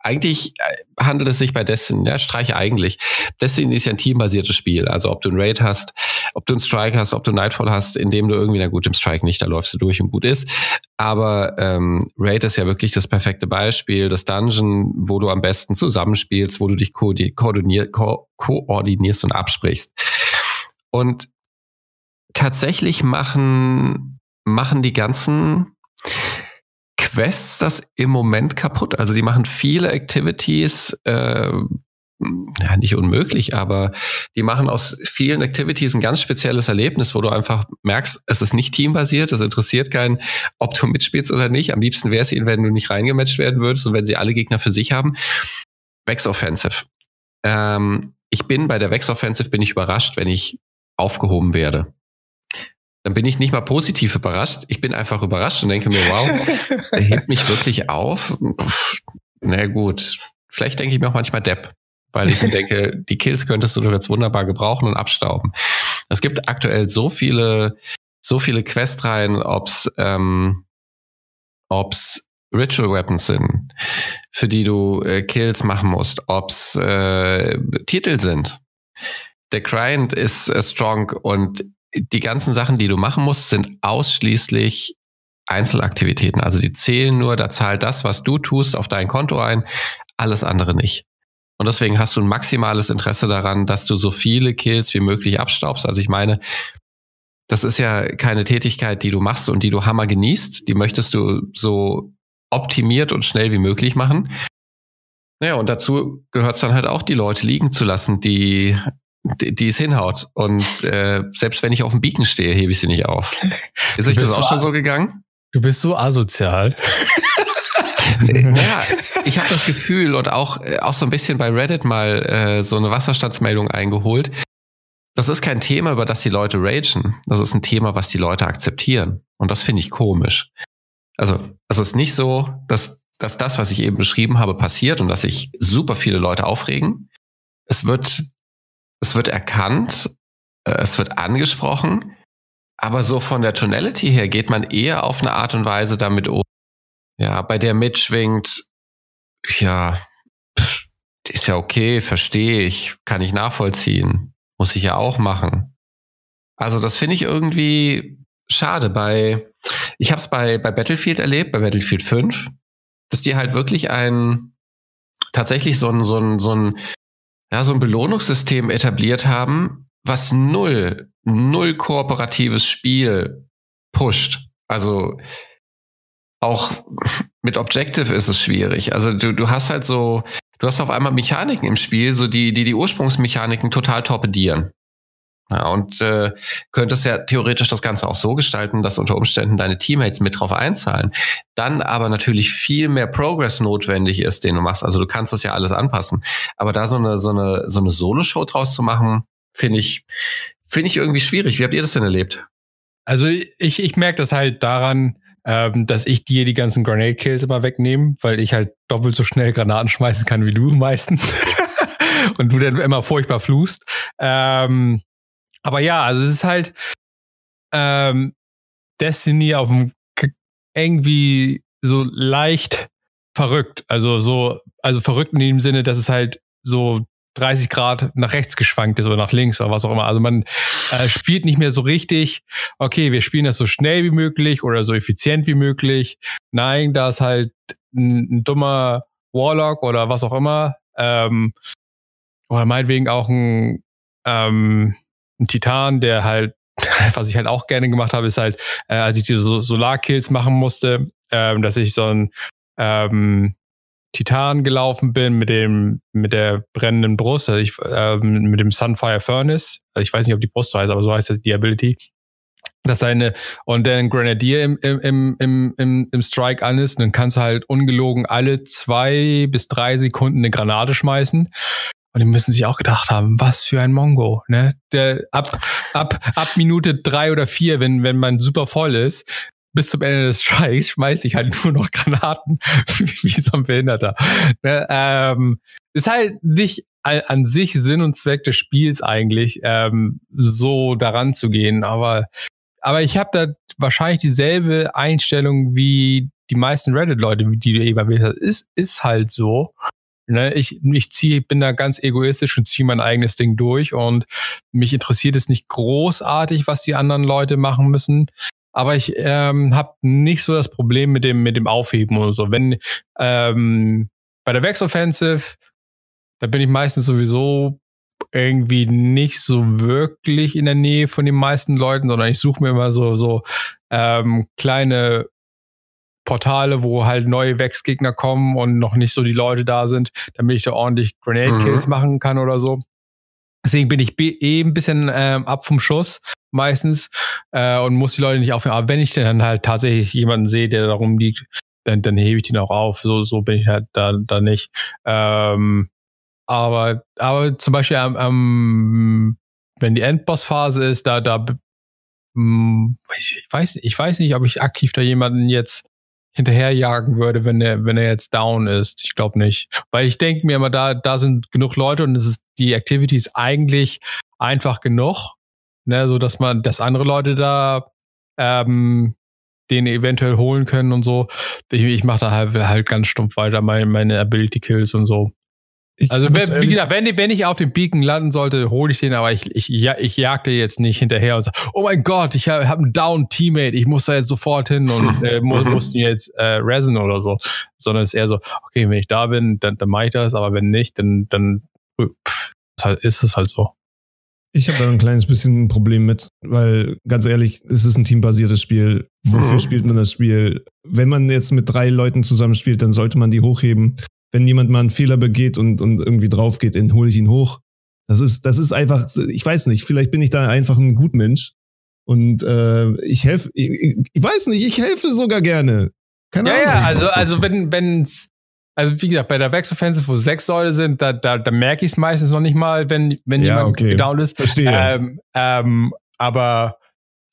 eigentlich äh, handelt es sich bei Destiny, ja, Streich eigentlich. Destiny ist ja ein teambasiertes Spiel. Also ob du einen Raid hast, ob du einen Strike hast, ob du Nightfall hast, in dem du irgendwie, na gut, im Strike nicht, da läufst du durch und gut ist. Aber ähm, Raid ist ja wirklich das perfekte Beispiel, das Dungeon, wo du am besten zusammenspielst, wo du dich koordinier ko koordinierst und absprichst. Und tatsächlich machen, machen die ganzen Quests das im Moment kaputt. Also die machen viele Activities, äh, ja, nicht unmöglich, aber die machen aus vielen Activities ein ganz spezielles Erlebnis, wo du einfach merkst, es ist nicht teambasiert, es interessiert keinen, ob du mitspielst oder nicht. Am liebsten wäre es ihnen, wenn du nicht reingematcht werden würdest und wenn sie alle Gegner für sich haben. Vex Offensive. Ähm, ich bin bei der Vex Offensive bin ich überrascht, wenn ich aufgehoben werde dann bin ich nicht mal positiv überrascht. Ich bin einfach überrascht und denke mir, wow, er hebt mich wirklich auf. Na gut, vielleicht denke ich mir auch manchmal Depp, weil ich mir denke, die Kills könntest du doch jetzt wunderbar gebrauchen und abstauben. Es gibt aktuell so viele, so viele Questreihen, ob's, ähm, ob's Ritual Weapons sind, für die du äh, Kills machen musst, ob's äh, Titel sind. Der Grind ist äh, strong und die ganzen Sachen, die du machen musst, sind ausschließlich Einzelaktivitäten. Also die zählen nur, da zahlt das, was du tust, auf dein Konto ein, alles andere nicht. Und deswegen hast du ein maximales Interesse daran, dass du so viele Kills wie möglich abstaubst. Also ich meine, das ist ja keine Tätigkeit, die du machst und die du hammer genießt. Die möchtest du so optimiert und schnell wie möglich machen. Naja, und dazu gehört es dann halt auch, die Leute liegen zu lassen, die die, die es hinhaut. Und äh, selbst wenn ich auf dem Beacon stehe, hebe ich sie nicht auf. Ist euch das auch so schon so gegangen? Du bist so asozial. ja, ich habe das Gefühl und auch, äh, auch so ein bisschen bei Reddit mal äh, so eine Wasserstandsmeldung eingeholt. Das ist kein Thema, über das die Leute ragen. Das ist ein Thema, was die Leute akzeptieren. Und das finde ich komisch. Also, es ist nicht so, dass, dass das, was ich eben beschrieben habe, passiert und dass sich super viele Leute aufregen. Es wird es wird erkannt, äh, es wird angesprochen, aber so von der Tonality her geht man eher auf eine Art und Weise damit um, ja, bei der mitschwingt, ja, ist ja okay, verstehe ich, kann ich nachvollziehen, muss ich ja auch machen. Also das finde ich irgendwie schade. Bei, ich habe es bei, bei Battlefield erlebt, bei Battlefield 5, dass die halt wirklich ein tatsächlich so ein, so ein, so ein ja, so ein Belohnungssystem etabliert haben, was null, null kooperatives Spiel pusht. Also auch mit Objective ist es schwierig. Also du, du hast halt so, du hast auf einmal Mechaniken im Spiel, so die, die die Ursprungsmechaniken total torpedieren. Ja, und äh, könntest ja theoretisch das Ganze auch so gestalten, dass unter Umständen deine Teammates mit drauf einzahlen. Dann aber natürlich viel mehr Progress notwendig ist, den du machst. Also du kannst das ja alles anpassen. Aber da so eine, so eine, so eine Solo-Show draus zu machen, finde ich, finde ich irgendwie schwierig. Wie habt ihr das denn erlebt? Also ich, ich merke das halt daran, ähm, dass ich dir die ganzen Grenade Kills immer wegnehme, weil ich halt doppelt so schnell Granaten schmeißen kann wie du meistens. und du dann immer furchtbar fluchst. Ähm, aber ja, also es ist halt ähm, Destiny auf dem irgendwie so leicht verrückt. Also so, also verrückt in dem Sinne, dass es halt so 30 Grad nach rechts geschwankt ist oder nach links oder was auch immer. Also man äh, spielt nicht mehr so richtig, okay, wir spielen das so schnell wie möglich oder so effizient wie möglich. Nein, da ist halt ein, ein dummer Warlock oder was auch immer. Ähm, oder meinetwegen auch ein, ähm, ein Titan, der halt, was ich halt auch gerne gemacht habe, ist halt, äh, als ich diese Solarkills machen musste, ähm, dass ich so ein ähm, Titan gelaufen bin mit dem mit der brennenden Brust, also ich, ähm, mit dem Sunfire Furnace. Also ich weiß nicht, ob die Brust so heißt, aber so heißt das die Ability. Dass seine und dann Grenadier im, im, im, im, im Strike an ist, und dann kannst du halt ungelogen alle zwei bis drei Sekunden eine Granate schmeißen. Und die müssen sich auch gedacht haben, was für ein Mongo, ne? Der ab, ab, ab Minute drei oder vier, wenn, wenn man super voll ist, bis zum Ende des Strikes schmeiße ich halt nur noch Granaten, wie so ein Behinderter. Ne, ähm, ist halt nicht an sich Sinn und Zweck des Spiels eigentlich, ähm, so daran zu gehen. Aber, aber ich habe da wahrscheinlich dieselbe Einstellung wie die meisten Reddit-Leute, die du eben erwähnt hast. Ist, ist halt so. Ne, ich ich ziehe, bin da ganz egoistisch und ziehe mein eigenes Ding durch und mich interessiert es nicht großartig, was die anderen Leute machen müssen aber ich ähm, habe nicht so das Problem mit dem, mit dem Aufheben oder so. Wenn ähm, bei der Vex Offensive, da bin ich meistens sowieso irgendwie nicht so wirklich in der Nähe von den meisten Leuten, sondern ich suche mir immer so, so ähm, kleine Portale, wo halt neue Vex-Gegner kommen und noch nicht so die Leute da sind, damit ich da ordentlich Grenade-Kills mhm. machen kann oder so. Deswegen bin ich eh ein bisschen ähm, ab vom Schuss meistens äh, und muss die Leute nicht aufhören. Aber wenn ich dann halt tatsächlich jemanden sehe, der darum liegt, dann, dann hebe ich den auch auf. So, so bin ich halt da, da nicht. Ähm, aber, aber zum Beispiel ähm, wenn die Endboss-Phase ist, da, da hm, ich weiß, ich weiß nicht, ob ich aktiv da jemanden jetzt hinterherjagen würde, wenn er, wenn er jetzt down ist. Ich glaube nicht. Weil ich denke mir immer, da, da sind genug Leute und es ist die Activity ist eigentlich einfach genug ne, so dass man, dass andere Leute da ähm, den eventuell holen können und so. Ich, ich mache da halt, halt ganz stumpf weiter meine, meine Ability Kills und so. Ich also wenn, wie gesagt, wenn, wenn ich auf dem Beacon landen sollte, hole ich den, aber ich, ich, ja, ich jagte jetzt nicht hinterher und sage, oh mein Gott, ich habe hab einen Down-Teammate, ich muss da jetzt sofort hin und äh, muss, muss jetzt äh, resen oder so. Sondern es ist eher so, okay, wenn ich da bin, dann, dann mache ich das, aber wenn nicht, dann, dann pff, ist es halt so. Ich habe da ein kleines bisschen ein Problem mit, weil ganz ehrlich, es ist ein teambasiertes Spiel. Wofür mhm. spielt man das Spiel? Wenn man jetzt mit drei Leuten zusammenspielt, dann sollte man die hochheben. Wenn jemand mal einen Fehler begeht und, und irgendwie drauf geht, dann hole ich ihn hoch. Das ist, das ist einfach, ich weiß nicht, vielleicht bin ich da einfach ein Gutmensch. Und äh, ich helfe, ich, ich weiß nicht, ich helfe sogar gerne. Keine ja, Ahnung. Ja, also, also wenn, wenn's, also wie gesagt, bei der Vex Offensive, wo sechs Leute sind, da, da, da merke ich es meistens noch nicht mal, wenn, wenn ja, jemand okay. down ist. Verstehe. Ähm, ähm, aber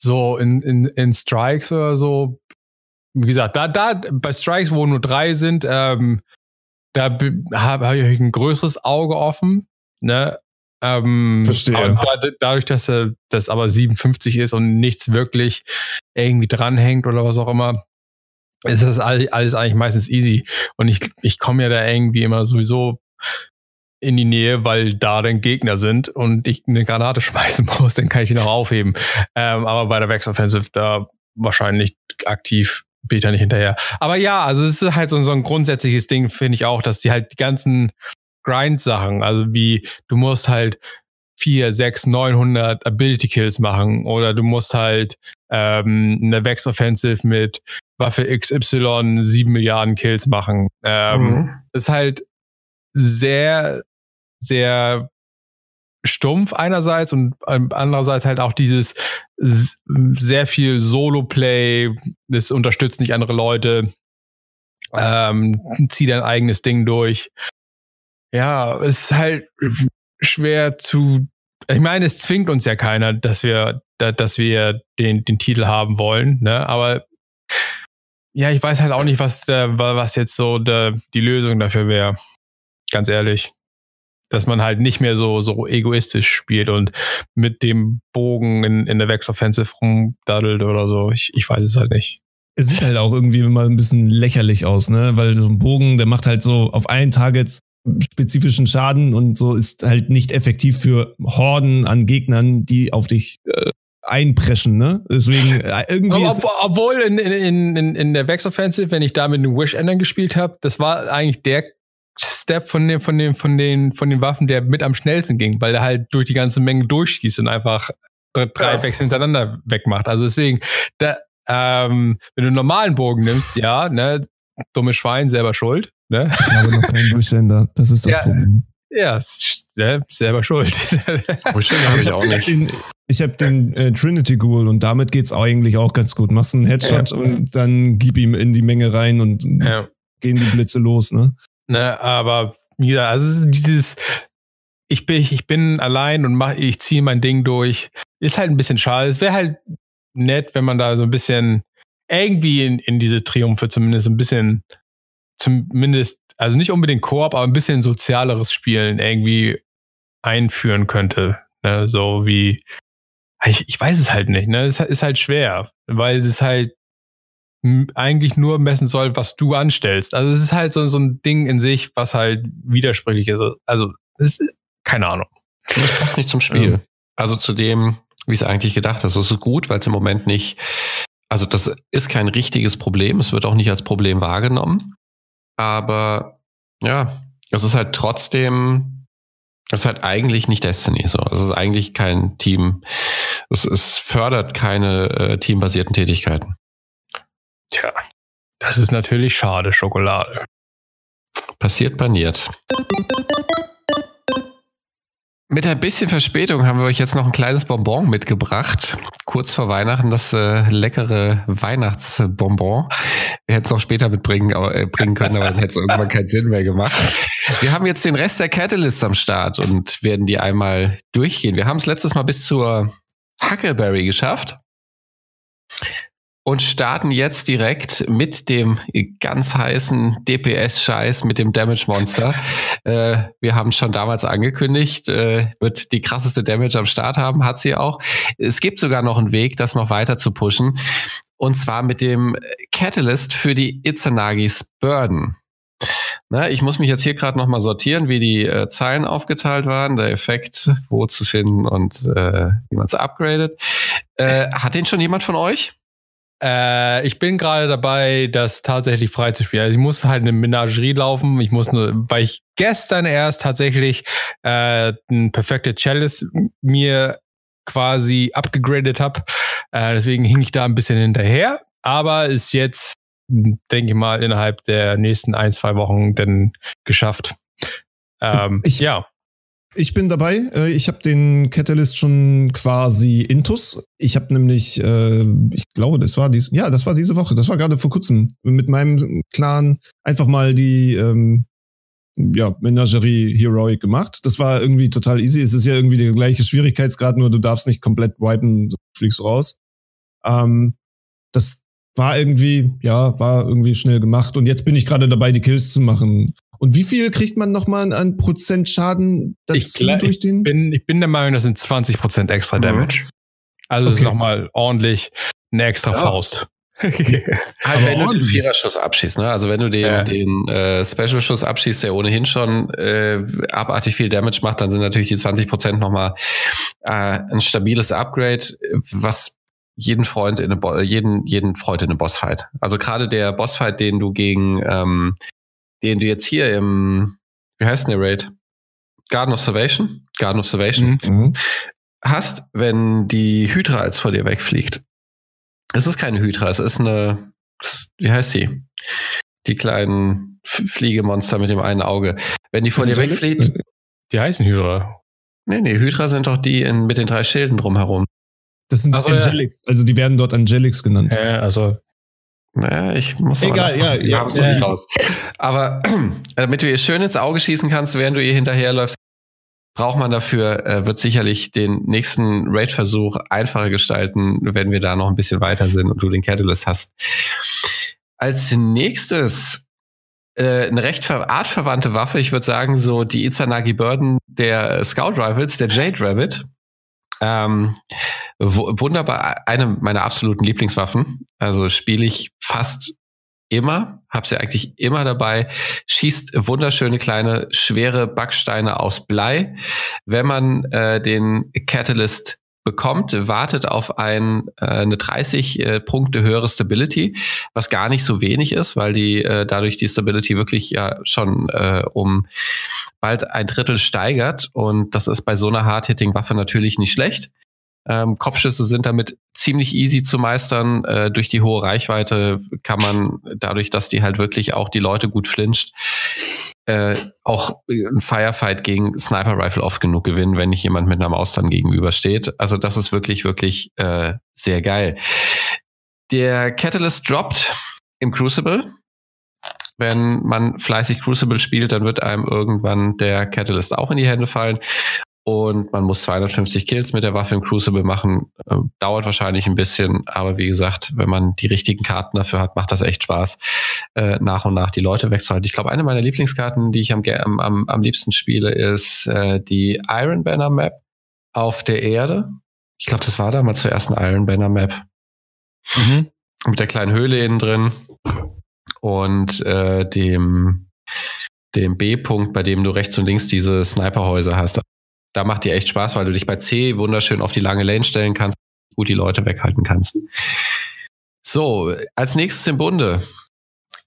so in, in, in Strikes oder so, wie gesagt, da, da bei Strikes, wo nur drei sind, ähm, da habe hab ich ein größeres Auge offen. Ne? Ähm, Verstehe. Da, dadurch, dass das aber 57 ist und nichts wirklich irgendwie dranhängt oder was auch immer, ist das alles eigentlich meistens easy. Und ich, ich komme ja da irgendwie immer sowieso in die Nähe, weil da dann Gegner sind und ich eine Granate schmeißen muss, dann kann ich ihn auch aufheben. Ähm, aber bei der Vex Offensive da wahrscheinlich aktiv Beta nicht hinterher. Aber ja, also es ist halt so, so ein grundsätzliches Ding, finde ich auch, dass die halt die ganzen Grind-Sachen, also wie du musst halt 4, 6, 900 Ability Kills machen oder du musst halt ähm, eine Vex Offensive mit Waffe XY 7 Milliarden Kills machen. Ähm, mhm. Ist halt sehr, sehr stumpf einerseits und andererseits halt auch dieses sehr viel Solo-Play, das unterstützt nicht andere Leute, ähm, zieh dein eigenes Ding durch. Ja, es ist halt schwer zu. Ich meine, es zwingt uns ja keiner, dass wir, dass wir den, den Titel haben wollen, ne? Aber ja, ich weiß halt auch nicht, was, der, was jetzt so der, die Lösung dafür wäre. Ganz ehrlich. Dass man halt nicht mehr so, so egoistisch spielt und mit dem Bogen in, in der Vex Offensive rumdaddelt oder so. Ich, ich weiß es halt nicht. Es sieht halt auch irgendwie immer ein bisschen lächerlich aus, ne? Weil so ein Bogen, der macht halt so auf einen Target spezifischen Schaden und so ist halt nicht effektiv für Horden an Gegnern, die auf dich äh, einpreschen, ne? Deswegen äh, irgendwie. Ob, obwohl in, in, in, in der Vex Offensive, wenn ich da mit einem Wish Ender gespielt habe, das war eigentlich der Step von den, von den, von den, von den Waffen, der mit am schnellsten ging, weil der halt durch die ganze Menge durchschießt und einfach drei ja. Wechsel hintereinander wegmacht. Also deswegen, da, ähm, wenn du einen normalen Bogen nimmst, ja, ne, dumme Schwein, selber schuld. Ne? Ich habe noch keinen Durchsender, das ist das ja, Problem. Ja, ne, selber schuld. Durchsender habe ich auch nicht. Den, ich habe den äh, Trinity Ghoul und damit geht's eigentlich auch ganz gut. Machst einen Headshot ja. und dann gib ihm in die Menge rein und ja. gehen die Blitze los, ne? Ne, aber wie gesagt, also dieses, ich bin, ich bin allein und mach, ich ziehe mein Ding durch. Ist halt ein bisschen schade. Es wäre halt nett, wenn man da so ein bisschen irgendwie in, in diese Triumphe zumindest ein bisschen, zumindest, also nicht unbedingt Koop, aber ein bisschen sozialeres Spielen irgendwie einführen könnte. Ne? So wie, ich, ich weiß es halt nicht, ne? Es ist halt schwer, weil es halt eigentlich nur messen soll, was du anstellst. Also es ist halt so, so ein Ding in sich, was halt widersprüchlich ist. Also, es ist, keine Ahnung. Das passt nicht zum Spiel. Ja. Also zu dem, wie es eigentlich gedacht ist. Es ist gut, weil es im Moment nicht, also das ist kein richtiges Problem. Es wird auch nicht als Problem wahrgenommen. Aber ja, es ist halt trotzdem, es ist halt eigentlich nicht Destiny. So, es ist eigentlich kein Team. Es, es fördert keine äh, teambasierten Tätigkeiten. Tja, das ist natürlich schade, Schokolade. Passiert paniert. Mit ein bisschen Verspätung haben wir euch jetzt noch ein kleines Bonbon mitgebracht. Kurz vor Weihnachten das äh, leckere Weihnachtsbonbon. Wir hätten es auch später mitbringen aber, äh, bringen können, aber dann hätte es irgendwann keinen Sinn mehr gemacht. Wir haben jetzt den Rest der Catalyst am Start und werden die einmal durchgehen. Wir haben es letztes Mal bis zur Huckleberry geschafft und starten jetzt direkt mit dem ganz heißen DPS-Scheiß, mit dem Damage Monster. äh, wir haben schon damals angekündigt, äh, wird die krasseste Damage am Start haben, hat sie auch. Es gibt sogar noch einen Weg, das noch weiter zu pushen. Und zwar mit dem Catalyst für die Izanagi's Burden. Na, ich muss mich jetzt hier gerade nochmal sortieren, wie die äh, Zeilen aufgeteilt waren, der Effekt, wo zu finden und äh, wie man es upgradet. Äh, hat den schon jemand von euch? Äh, ich bin gerade dabei, das tatsächlich freizuspielen. Also ich muss halt eine Menagerie laufen. Ich muss nur, weil ich gestern erst tatsächlich äh, ein perfekte Chalice mir quasi abgegradet habe. Äh, deswegen hing ich da ein bisschen hinterher. Aber ist jetzt, denke ich mal, innerhalb der nächsten ein, zwei Wochen dann geschafft. Ähm, ich, ja. Ich bin dabei. Äh, ich habe den Catalyst schon quasi intus. Ich habe nämlich, äh, ich glaube, das war dies, ja, das war diese Woche. Das war gerade vor kurzem mit meinem Clan einfach mal die ähm, ja, Menagerie Heroic gemacht. Das war irgendwie total easy. Es ist ja irgendwie der gleiche Schwierigkeitsgrad, nur du darfst nicht komplett wipen, fliegst raus. Ähm, das war irgendwie, ja, war irgendwie schnell gemacht. Und jetzt bin ich gerade dabei, die Kills zu machen. Und wie viel kriegt man nochmal an Prozent Schaden dazu ich, durch den? Ich bin, ich bin der Meinung, das sind 20 Prozent extra mhm. Damage. Also okay. ist nochmal ordentlich eine extra ja. Faust. halt, wenn du den Viererschuss abschießt, ne? Also wenn du den, ja. den äh, Special-Schuss abschießt, der ohnehin schon äh, abartig viel Damage macht, dann sind natürlich die 20 Prozent nochmal äh, ein stabiles Upgrade, was jeden Freund in eine jeden jeden Freund in eine Bossfight. Also gerade der Bossfight, den du gegen ähm, den du jetzt hier im, wie heißt denn der Raid? Garden of Salvation? Garden of Salvation mhm. mhm. hast, wenn die Hydra als vor dir wegfliegt. Es ist keine Hydra, es ist eine, wie heißt sie? Die kleinen Fliegemonster mit dem einen Auge. Wenn die vor dir wegfliegt. Die heißen Hydra. Nee, nee, Hydra sind doch die in, mit den drei Schilden drumherum. Das sind also, Angelics, also die werden dort Angelics genannt. Ja, also naja, ich muss Egal, ja, ja, ja, ja. raus. Aber damit du ihr schön ins Auge schießen kannst, während du ihr hinterherläufst, braucht man dafür, äh, wird sicherlich den nächsten Raid-Versuch einfacher gestalten, wenn wir da noch ein bisschen weiter sind und du den Catalyst hast. Als nächstes äh, eine recht artverwandte Waffe, ich würde sagen, so die Izanagi Burden der Scout Rivals, der Jade Rabbit. Ähm, wunderbar, eine meiner absoluten Lieblingswaffen. Also spiele ich fast immer, habe sie eigentlich immer dabei, schießt wunderschöne kleine schwere Backsteine aus Blei. Wenn man äh, den Catalyst bekommt, wartet auf ein, äh, eine 30 äh, Punkte höhere Stability, was gar nicht so wenig ist, weil die äh, dadurch die Stability wirklich ja schon äh, um bald ein Drittel steigert und das ist bei so einer Hard-Hitting-Waffe natürlich nicht schlecht. Ähm, Kopfschüsse sind damit ziemlich easy zu meistern. Äh, durch die hohe Reichweite kann man dadurch, dass die halt wirklich auch die Leute gut flincht, äh, auch ein Firefight gegen Sniper Rifle oft genug gewinnen, wenn nicht jemand mit einer Maus dann gegenübersteht. Also das ist wirklich, wirklich äh, sehr geil. Der Catalyst droppt im Crucible. Wenn man fleißig Crucible spielt, dann wird einem irgendwann der Catalyst auch in die Hände fallen und man muss 250 Kills mit der Waffe im Crucible machen. Äh, dauert wahrscheinlich ein bisschen, aber wie gesagt, wenn man die richtigen Karten dafür hat, macht das echt Spaß, äh, nach und nach die Leute wegzuhalten. Ich glaube, eine meiner Lieblingskarten, die ich am, am, am liebsten spiele, ist äh, die Iron Banner Map auf der Erde. Ich glaube, das war damals zur ersten Iron Banner Map. Mhm. Mit der kleinen Höhle innen drin und äh, dem dem B-Punkt, bei dem du rechts und links diese Sniperhäuser hast da macht dir echt Spaß, weil du dich bei C wunderschön auf die lange Lane stellen kannst, gut die Leute weghalten kannst. So, als nächstes im Bunde.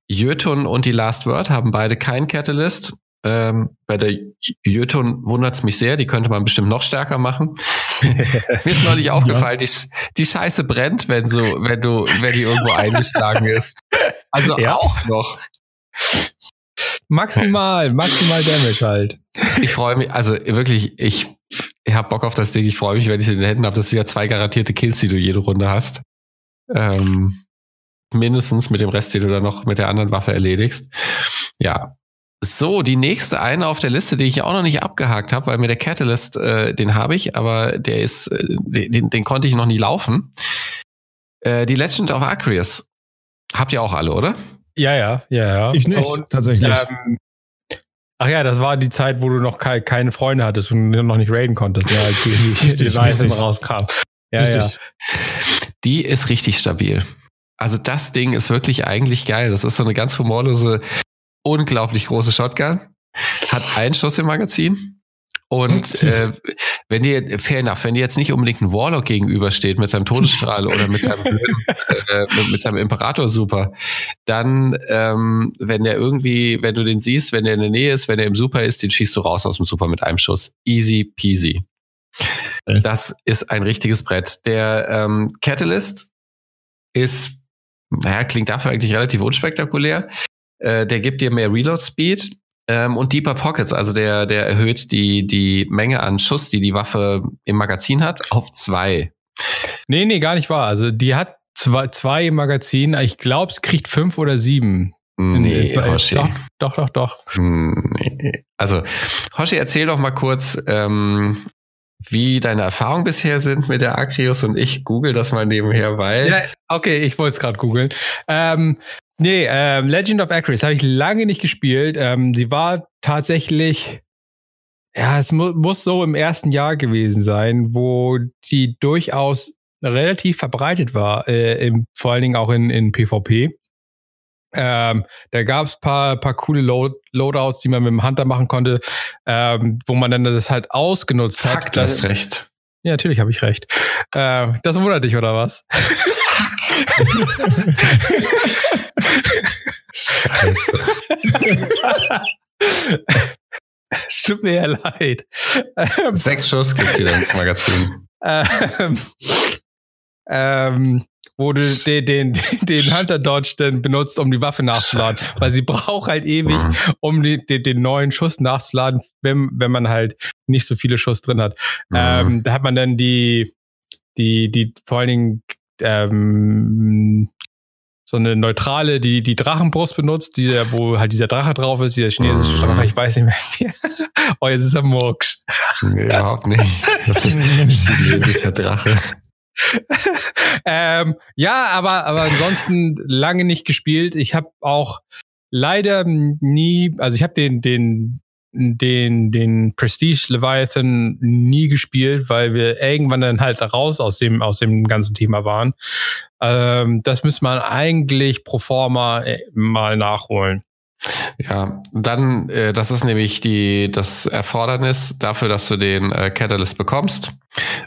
Jötun und die Last Word haben beide kein Catalyst. Ähm, bei der Jötun wundert es mich sehr, die könnte man bestimmt noch stärker machen. Mir ist neulich aufgefallen, ja. die, die Scheiße brennt, wenn so, wenn du, wenn die irgendwo eingeschlagen ist. Also ja. auch noch. Maximal, maximal Damage halt. Ich freue mich, also wirklich, ich, ich habe Bock auf das Ding. Ich freue mich, wenn ich es in den Händen habe. Das sind ja zwei garantierte Kills, die du jede Runde hast. Ähm, mindestens mit dem Rest, den du dann noch mit der anderen Waffe erledigst. Ja. So, die nächste eine auf der Liste, die ich auch noch nicht abgehakt habe, weil mir der Catalyst, äh, den habe ich, aber der ist, äh, den, den konnte ich noch nie laufen. Äh, die Legend of Acreus. Habt ihr auch alle, oder? Ja, ja, ja, ja. Ich nicht, und, tatsächlich. Ähm, ach ja, das war die Zeit, wo du noch ke keine Freunde hattest und noch nicht raiden konntest, ja, als die, die rauskam. Ja, richtig. ja. Die ist richtig stabil. Also das Ding ist wirklich eigentlich geil. Das ist so eine ganz humorlose, unglaublich große Shotgun. Hat einen Schuss im Magazin und äh, wenn dir, fair enough, wenn dir jetzt nicht unbedingt ein Warlock gegenübersteht mit seinem Todesstrahl oder mit seinem, äh, mit, seinem Imperator super, dann, ähm, wenn der irgendwie, wenn du den siehst, wenn der in der Nähe ist, wenn er im Super ist, den schießt du raus aus dem Super mit einem Schuss. Easy peasy. Das ist ein richtiges Brett. Der ähm, Catalyst ist, naja, klingt dafür eigentlich relativ unspektakulär. Äh, der gibt dir mehr Reload Speed, ähm, und Deeper Pockets, also der, der erhöht die, die Menge an Schuss, die die Waffe im Magazin hat, auf zwei. Nee, nee, gar nicht wahr. Also die hat zwei, zwei im Magazin. Ich glaube, es kriegt fünf oder sieben. Nee, nee Hoshi. Doch, doch, doch, doch. Nee. Also, Hoshi, erzähl doch mal kurz, ähm, wie deine Erfahrungen bisher sind mit der Acreus und ich google das mal nebenher, weil. Ja, okay, ich wollte es gerade googeln. Ähm, Nee, ähm, Legend of Acris habe ich lange nicht gespielt. Ähm, sie war tatsächlich, ja, es mu muss so im ersten Jahr gewesen sein, wo die durchaus relativ verbreitet war, äh, im, vor allen Dingen auch in, in PvP. Ähm, da gab es paar, paar coole Load Loadouts, die man mit dem Hunter machen konnte, ähm, wo man dann das halt ausgenutzt Fuck, hat. du hast recht. Ja, natürlich habe ich recht. Äh, das wundert dich, oder was? Scheiße. Es tut mir ja leid. Sechs Schuss gibt's hier ins Magazin. Ähm, ähm, wo du den, den, den Hunter Dodge dann benutzt, um die Waffe nachzuladen. Scheiße. Weil sie braucht halt ewig, mhm. um die, den, den, neuen Schuss nachzuladen, wenn, wenn man halt nicht so viele Schuss drin hat. Mhm. Ähm, da hat man dann die, die, die vor allen Dingen ähm, so eine neutrale, die die Drachenbrust benutzt, die, wo halt dieser Drache drauf ist, dieser chinesische Drache, mhm. ich weiß nicht mehr. oh, jetzt ist er Murksch. Nee, überhaupt nicht. Das ist ein chinesischer Drache. ähm, ja, aber, aber ansonsten lange nicht gespielt. Ich habe auch leider nie, also ich habe den, den den, den Prestige Leviathan nie gespielt, weil wir irgendwann dann halt raus aus dem, aus dem ganzen Thema waren. Ähm, das müsste man eigentlich pro forma äh, mal nachholen. Ja, dann, äh, das ist nämlich die, das Erfordernis dafür, dass du den äh, Catalyst bekommst.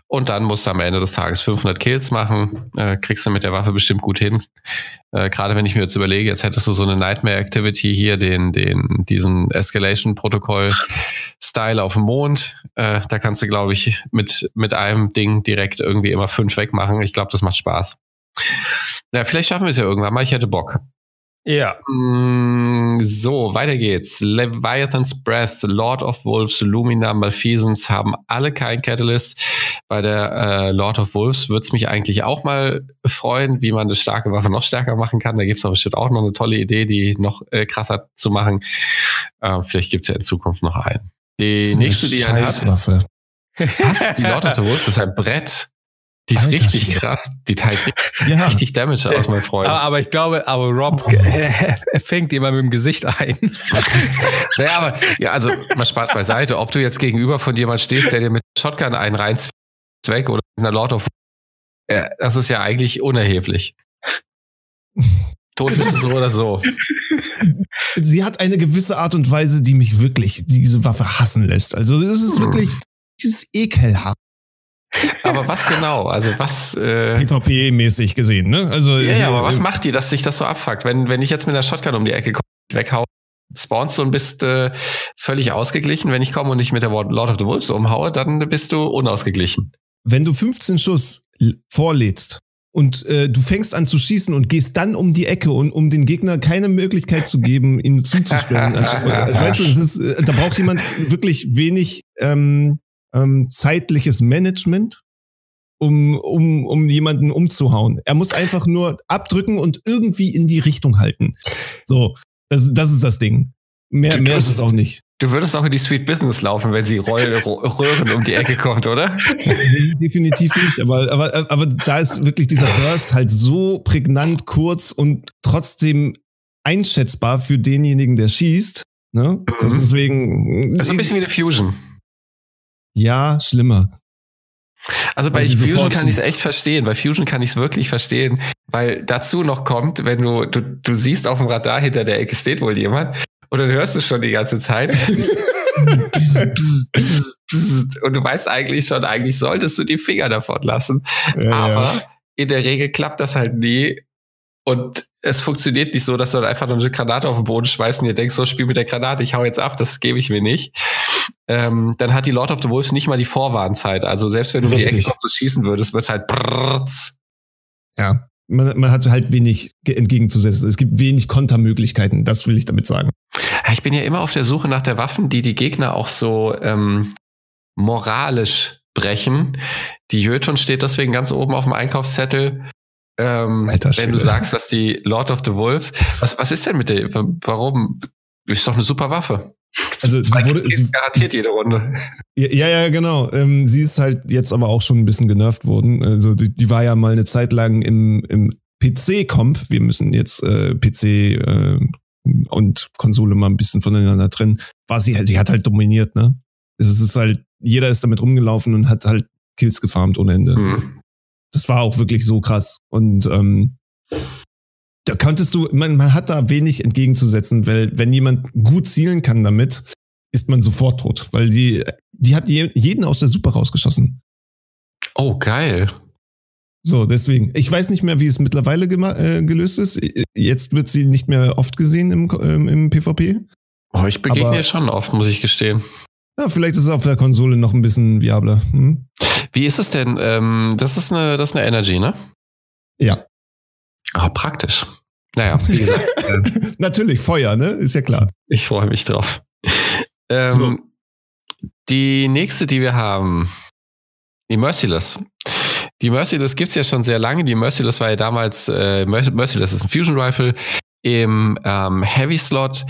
Und dann musst du am Ende des Tages 500 Kills machen. Äh, kriegst du mit der Waffe bestimmt gut hin. Äh, Gerade wenn ich mir jetzt überlege, jetzt hättest du so eine Nightmare Activity hier, den, den, diesen Escalation-Protokoll-Style auf dem Mond. Äh, da kannst du, glaube ich, mit, mit einem Ding direkt irgendwie immer fünf wegmachen. Ich glaube, das macht Spaß. Ja, vielleicht schaffen wir es ja irgendwann mal. Ich hätte Bock. Ja. Mm, so, weiter geht's. Leviathan's Breath, Lord of Wolves, Lumina, Malfeasance haben alle kein Catalyst. Bei der äh, Lord of Wolves würde es mich eigentlich auch mal freuen, wie man eine starke Waffe noch stärker machen kann. Da gibt's es bestimmt auch noch eine tolle Idee, die noch äh, krasser zu machen. Äh, vielleicht gibt's ja in Zukunft noch einen. Die nächste, die er hat. Was? Die Lord of the Wolves ist ein Brett. Die ist Alter, richtig Schwede. krass. Die teilt ja. richtig Damage aus, mein Freund. Aber ich glaube, aber Rob oh. er fängt immer mit dem Gesicht ein. naja, aber, ja, also mal Spaß beiseite. Ob du jetzt gegenüber von jemand stehst, der dir mit Shotgun einen rein weg oder mit einer Lord of ja, das ist ja eigentlich unerheblich. Tot ist es so oder so. Sie hat eine gewisse Art und Weise, die mich wirklich diese Waffe hassen lässt. Also es ist hm. wirklich dieses ekelhaft. Aber was genau? Also was? Äh, PvP-mäßig gesehen, ne? Also ja, ja, aber was macht die, dass sich das so abfuckt? Wenn wenn ich jetzt mit einer Shotgun um die Ecke komme, weghaue, spawnst du und bist äh, völlig ausgeglichen. Wenn ich komme und nicht mit der Lord of the Wolves umhaue, dann bist du unausgeglichen. Wenn du 15 Schuss vorlädst und äh, du fängst an zu schießen und gehst dann um die Ecke und um den Gegner keine Möglichkeit zu geben, ihn zuzusperren. also, weißt du, es ist, äh, da braucht jemand wirklich wenig ähm, ähm, zeitliches Management, um, um, um jemanden umzuhauen. Er muss einfach nur abdrücken und irgendwie in die Richtung halten. So, das, das ist das Ding. Mehr, mehr ist es auch nicht. Du würdest auch in die Sweet Business laufen, wenn sie Roll, Röhren um die Ecke kommt, oder? Nee, definitiv nicht. Aber, aber, aber da ist wirklich dieser Burst halt so prägnant, kurz und trotzdem einschätzbar für denjenigen, der schießt. Ne? Das ist mhm. deswegen. Das ist ein bisschen wie eine Fusion. Ja, schlimmer. Also bei Fusion kann ich es echt verstehen. Bei Fusion kann ich es wirklich verstehen, weil dazu noch kommt, wenn du, du, du siehst auf dem Radar hinter der Ecke steht wohl jemand und dann hörst du schon die ganze Zeit. und du weißt eigentlich schon, eigentlich solltest du die Finger davon lassen. Ja, Aber ja. in der Regel klappt das halt nie. Und es funktioniert nicht so, dass du dann einfach nur eine Granate auf den Boden schmeißt und dir denkst, so spiel mit der Granate, ich hau jetzt ab, das gebe ich mir nicht. Ähm, dann hat die Lord of the Wolves nicht mal die Vorwarnzeit. Also selbst wenn du Richtig. die Ecke kommst, schießen würdest, wird es halt brrrz. Ja, man, man hat halt wenig entgegenzusetzen. Es gibt wenig Kontermöglichkeiten, das will ich damit sagen. Ich bin ja immer auf der Suche nach der Waffen, die die Gegner auch so ähm, moralisch brechen. Die Jöton steht deswegen ganz oben auf dem Einkaufszettel. Ähm, wenn du sagst, dass die Lord of the Wolves, was, was ist denn mit der, warum? Ist doch eine super Waffe. Also sie wurde sie, garantiert jede Runde. Ja, ja, genau. Ähm, sie ist halt jetzt aber auch schon ein bisschen genervt worden. Also die, die war ja mal eine Zeit lang im, im PC-Comp. Wir müssen jetzt äh, PC äh, und Konsole mal ein bisschen voneinander trennen. War sie halt, die hat halt dominiert, ne? Es ist halt, jeder ist damit rumgelaufen und hat halt Kills gefarmt ohne Ende. Hm. Das war auch wirklich so krass. Und ähm, da könntest du, man, man hat da wenig entgegenzusetzen, weil wenn jemand gut zielen kann damit, ist man sofort tot, weil die, die hat jeden aus der Suppe rausgeschossen. Oh, geil. So, deswegen. Ich weiß nicht mehr, wie es mittlerweile äh, gelöst ist. Jetzt wird sie nicht mehr oft gesehen im, ähm, im PvP. Oh, ich begegne Aber, ihr schon oft, muss ich gestehen. Ja, vielleicht ist es auf der Konsole noch ein bisschen viabler. Hm? Wie ist es denn? Ähm, das ist eine, das ist eine Energy, ne? Ja. Ah, praktisch. Naja, wie gesagt. äh, Natürlich, Feuer, ne? Ist ja klar. Ich freue mich drauf. Ähm, so. Die nächste, die wir haben, die Merciless. Die Merciless gibt's ja schon sehr lange. Die Merciless war ja damals, äh, Merciless ist ein Fusion Rifle im ähm, Heavy Slot.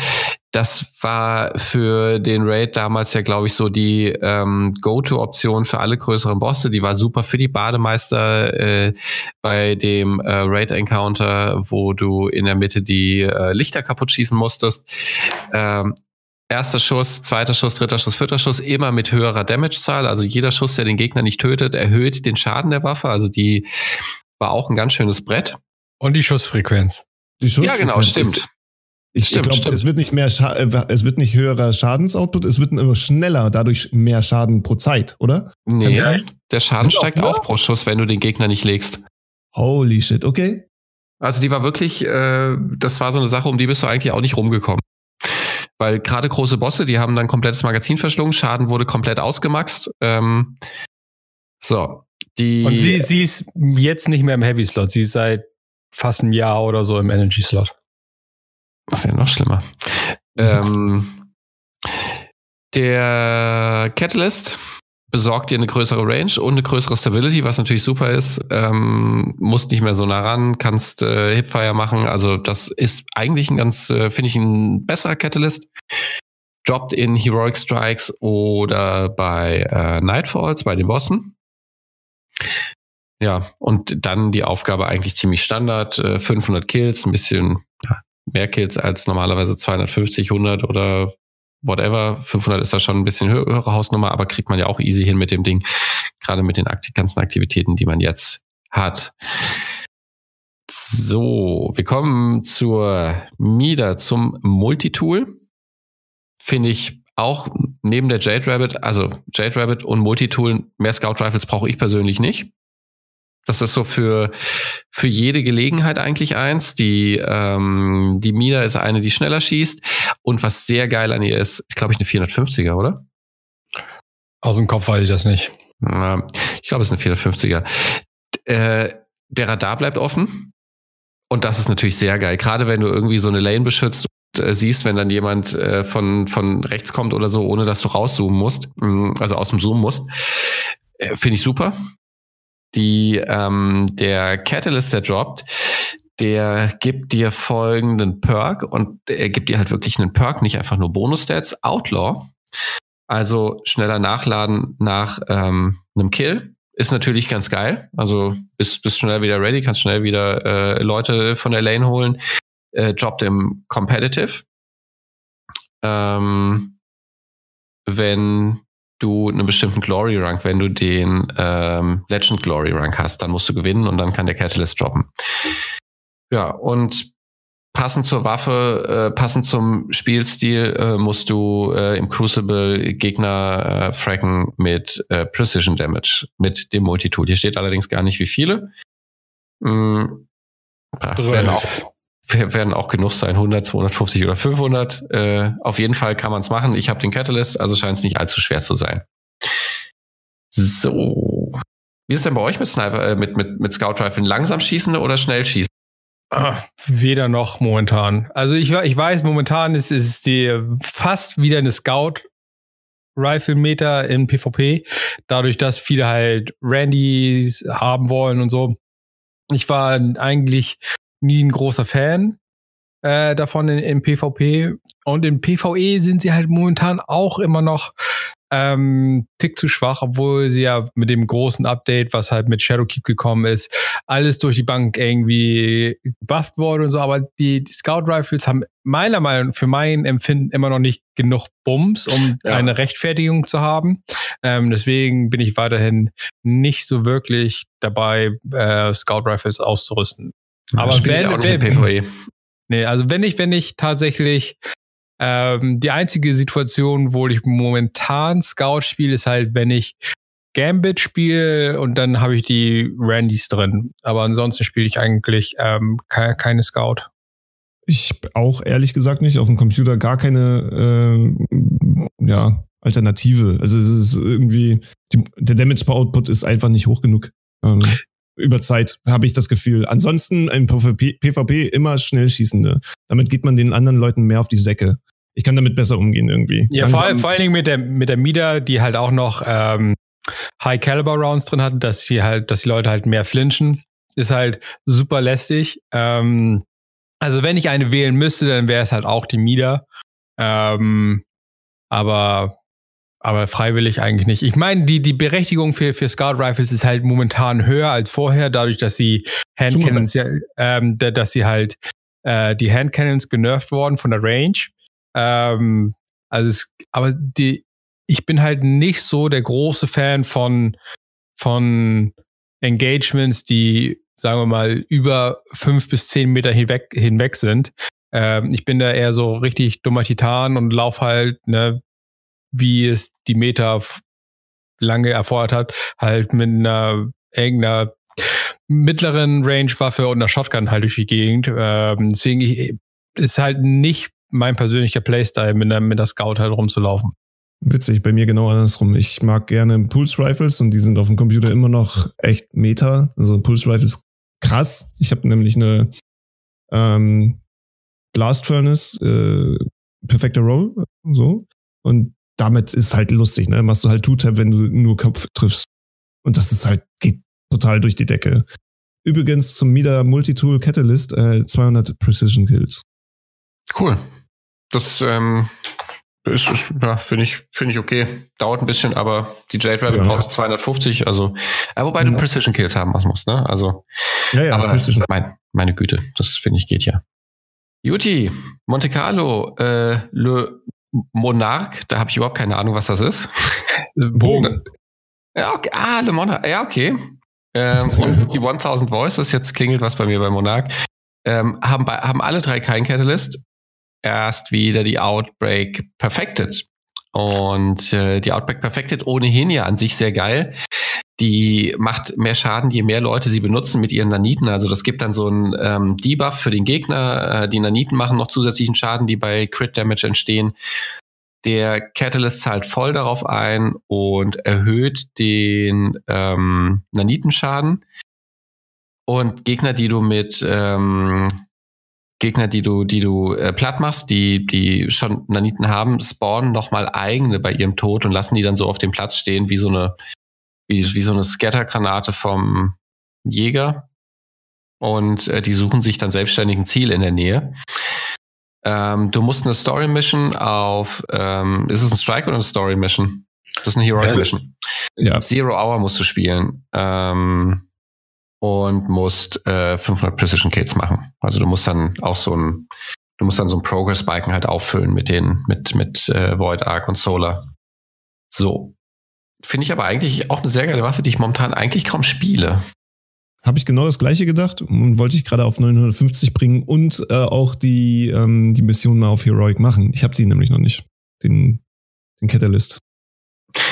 Das war für den Raid damals ja, glaube ich, so die ähm, Go-To-Option für alle größeren Bosse. Die war super für die Bademeister äh, bei dem äh, Raid-Encounter, wo du in der Mitte die äh, Lichter kaputt schießen musstest. Ähm, erster Schuss, zweiter Schuss, dritter Schuss, vierter Schuss, immer mit höherer Damage-Zahl. Also jeder Schuss, der den Gegner nicht tötet, erhöht den Schaden der Waffe. Also die war auch ein ganz schönes Brett. Und die Schussfrequenz. Die Ja, genau, stimmt. Ich glaube, es wird nicht mehr, Scha äh, es wird nicht höherer Schadensoutput, es wird immer schneller, dadurch mehr Schaden pro Zeit, oder? Nee, der Schaden steigt auch pro Schuss, wenn du den Gegner nicht legst. Holy shit, okay. Also die war wirklich, äh, das war so eine Sache, um die bist du eigentlich auch nicht rumgekommen. Weil gerade große Bosse, die haben dann komplettes Magazin verschlungen, Schaden wurde komplett ausgemaxt. Ähm, so, die. Und sie, sie ist jetzt nicht mehr im Heavy Slot, sie ist seit fast einem Jahr oder so im Energy Slot. Das ist ja noch schlimmer. ähm, der Catalyst besorgt dir eine größere Range und eine größere Stability, was natürlich super ist. Ähm, musst nicht mehr so nah ran, kannst äh, Hipfire machen. Also das ist eigentlich ein ganz, äh, finde ich, ein besserer Catalyst. Droppt in Heroic Strikes oder bei äh, Nightfalls, bei den Bossen. Ja, und dann die Aufgabe eigentlich ziemlich Standard. Äh, 500 Kills, ein bisschen mehr Kills als normalerweise 250, 100 oder whatever. 500 ist da schon ein bisschen höhere Hausnummer, aber kriegt man ja auch easy hin mit dem Ding. Gerade mit den ganzen Aktivitäten, die man jetzt hat. So, wir kommen zur MIDA, zum Multitool. Finde ich auch neben der Jade Rabbit, also Jade Rabbit und Multitool, mehr Scout Rifles brauche ich persönlich nicht. Das ist so für, für jede Gelegenheit eigentlich eins. Die, ähm, die Mida ist eine, die schneller schießt. Und was sehr geil an ihr ist, ist glaube ich eine 450er, oder? Aus dem Kopf weiß ich das nicht. Ich glaube, es ist eine 450er. Äh, der Radar bleibt offen. Und das ist natürlich sehr geil. Gerade wenn du irgendwie so eine Lane beschützt und äh, siehst, wenn dann jemand äh, von, von rechts kommt oder so, ohne dass du rauszoomen musst, mm, also aus dem Zoom musst. Äh, Finde ich super. Die, ähm, der Catalyst, der droppt, der gibt dir folgenden Perk und er gibt dir halt wirklich einen Perk, nicht einfach nur Bonus-Stats. Outlaw, also schneller nachladen nach ähm, einem Kill, ist natürlich ganz geil. Also bist, bist schnell wieder ready, kannst schnell wieder äh, Leute von der Lane holen. Äh, droppt im Competitive. Ähm, wenn du einen bestimmten Glory Rank, wenn du den ähm, Legend Glory Rank hast, dann musst du gewinnen und dann kann der Catalyst droppen. Ja, und passend zur Waffe, äh, passend zum Spielstil, äh, musst du äh, im Crucible Gegner äh, fracken mit äh, Precision Damage, mit dem Multitool. Hier steht allerdings gar nicht, wie viele. Mhm. werden, auch, werden auch genug sein, 100, 250 oder 500. Äh, auf jeden Fall kann man es machen. Ich habe den Catalyst, also scheint es nicht allzu schwer zu sein. So. Wie ist es denn bei euch mit Sniper, äh, mit, mit, mit Scout Rifle? Langsam schießende oder schnell schießen? Ah, weder noch momentan. Also ich, ich weiß, momentan ist, ist fast wieder eine Scout Rifle Meter in PvP, dadurch, dass viele halt Randys haben wollen und so. Ich war eigentlich nie ein großer Fan äh, davon in, in PvP und in PvE sind sie halt momentan auch immer noch ähm, Tick zu schwach, obwohl sie ja mit dem großen Update, was halt mit Shadowkeep gekommen ist, alles durch die Bank irgendwie gebufft wurde und so. Aber die, die Scout Rifles haben meiner Meinung für mein Empfinden immer noch nicht genug Bums, um ja. eine Rechtfertigung zu haben. Ähm, deswegen bin ich weiterhin nicht so wirklich dabei, äh, Scout Rifles auszurüsten. Ja, Aber wenn, wenn, nee, also wenn ich, wenn ich tatsächlich ähm, die einzige Situation, wo ich momentan Scout spiele, ist halt, wenn ich Gambit spiele und dann habe ich die Randys drin. Aber ansonsten spiele ich eigentlich ähm, ke keine Scout. Ich auch ehrlich gesagt nicht. Auf dem Computer gar keine äh, ja, Alternative. Also es ist irgendwie, die, der Damage per Output ist einfach nicht hoch genug. Ähm, über Zeit habe ich das Gefühl. Ansonsten ein PvP, immer schnell schießende. Damit geht man den anderen Leuten mehr auf die Säcke. Ich kann damit besser umgehen irgendwie. Ja, vor, vor, allen Dingen mit der, mit der Mida, die halt auch noch ähm, High Caliber Rounds drin hat, dass die halt, dass die Leute halt mehr flinchen, ist halt super lästig. Ähm, also wenn ich eine wählen müsste, dann wäre es halt auch die Mida. Ähm, aber aber freiwillig eigentlich nicht. Ich meine, die, die Berechtigung für, für Scout Rifles ist halt momentan höher als vorher, dadurch, dass sie Handcannons, ja, ähm, dass sie halt äh, die Handcannons genervt worden von der Range. Ähm, Also es, aber die, ich bin halt nicht so der große Fan von, von Engagements, die, sagen wir mal, über fünf bis zehn Meter hinweg, hinweg sind. Ähm, ich bin da eher so richtig dummer Titan und lauf halt, ne, wie es die Meter lange erfordert hat, halt mit einer irgendeiner mittleren Range-Waffe und einer Shotgun halt durch die Gegend. Ähm, deswegen ich, ist halt nicht mein persönlicher Playstyle, mit der, mit der Scout halt rumzulaufen. Witzig, bei mir genau andersrum. Ich mag gerne Pulse Rifles und die sind auf dem Computer immer noch echt Meta. Also Pulse Rifles krass. Ich habe nämlich eine ähm, Blast Furnace, äh, perfekter Roll, so. Und damit ist halt lustig, ne? Machst du halt Two-Tap, wenn du nur Kopf triffst. Und das ist halt, geht total durch die Decke. Übrigens zum Mida Multitool Catalyst äh, 200 Precision Kills. Cool. Das ähm, ist, ist ja, finde ich, finde ich okay. Dauert ein bisschen, aber die Jade Rabbit ja. braucht 250, also, äh, wobei ja. du Precision Kills haben musst, ne? Also, ja, ja, aber mein, meine Güte, das finde ich geht ja. Juti, Monte Carlo, äh, Le Monarch, da habe ich überhaupt keine Ahnung, was das ist. Bogen. Ja, okay. Ah, Le Monarch, ja, okay. Ähm, und die 1000 Voices, jetzt klingelt was bei mir bei Monarch, ähm, haben, bei, haben alle drei kein Catalyst. Erst wieder die Outbreak Perfected. Und äh, die Outbreak Perfected ohnehin ja an sich sehr geil. Die macht mehr Schaden, je mehr Leute sie benutzen mit ihren Naniten. Also das gibt dann so einen ähm, Debuff für den Gegner. Äh, die Naniten machen noch zusätzlichen Schaden, die bei Crit Damage entstehen. Der Catalyst zahlt voll darauf ein und erhöht den ähm, Nanitenschaden. Und Gegner, die du mit ähm, Gegner, die du, die du äh, platt machst, die, die schon Naniten haben, spawnen nochmal eigene bei ihrem Tod und lassen die dann so auf dem Platz stehen, wie so eine, wie, wie so eine Scattergranate vom Jäger. Und äh, die suchen sich dann selbstständig ein Ziel in der Nähe. Ähm, du musst eine Story Mission auf, ähm, ist es ein Strike oder eine Story Mission? Das ist eine Heroic Mission. Ja. Zero Hour musst du spielen. Ähm, und musst äh, 500 Precision Kills machen. Also du musst dann auch so ein, du musst dann so ein Progress Balken halt auffüllen mit den, mit, mit äh, Void Arc und Solar. So. Finde ich aber eigentlich auch eine sehr geile Waffe, die ich momentan eigentlich kaum spiele. Habe ich genau das gleiche gedacht und wollte ich gerade auf 950 bringen und äh, auch die, ähm, die Mission mal auf Heroic machen. Ich habe die nämlich noch nicht. Den, den Catalyst.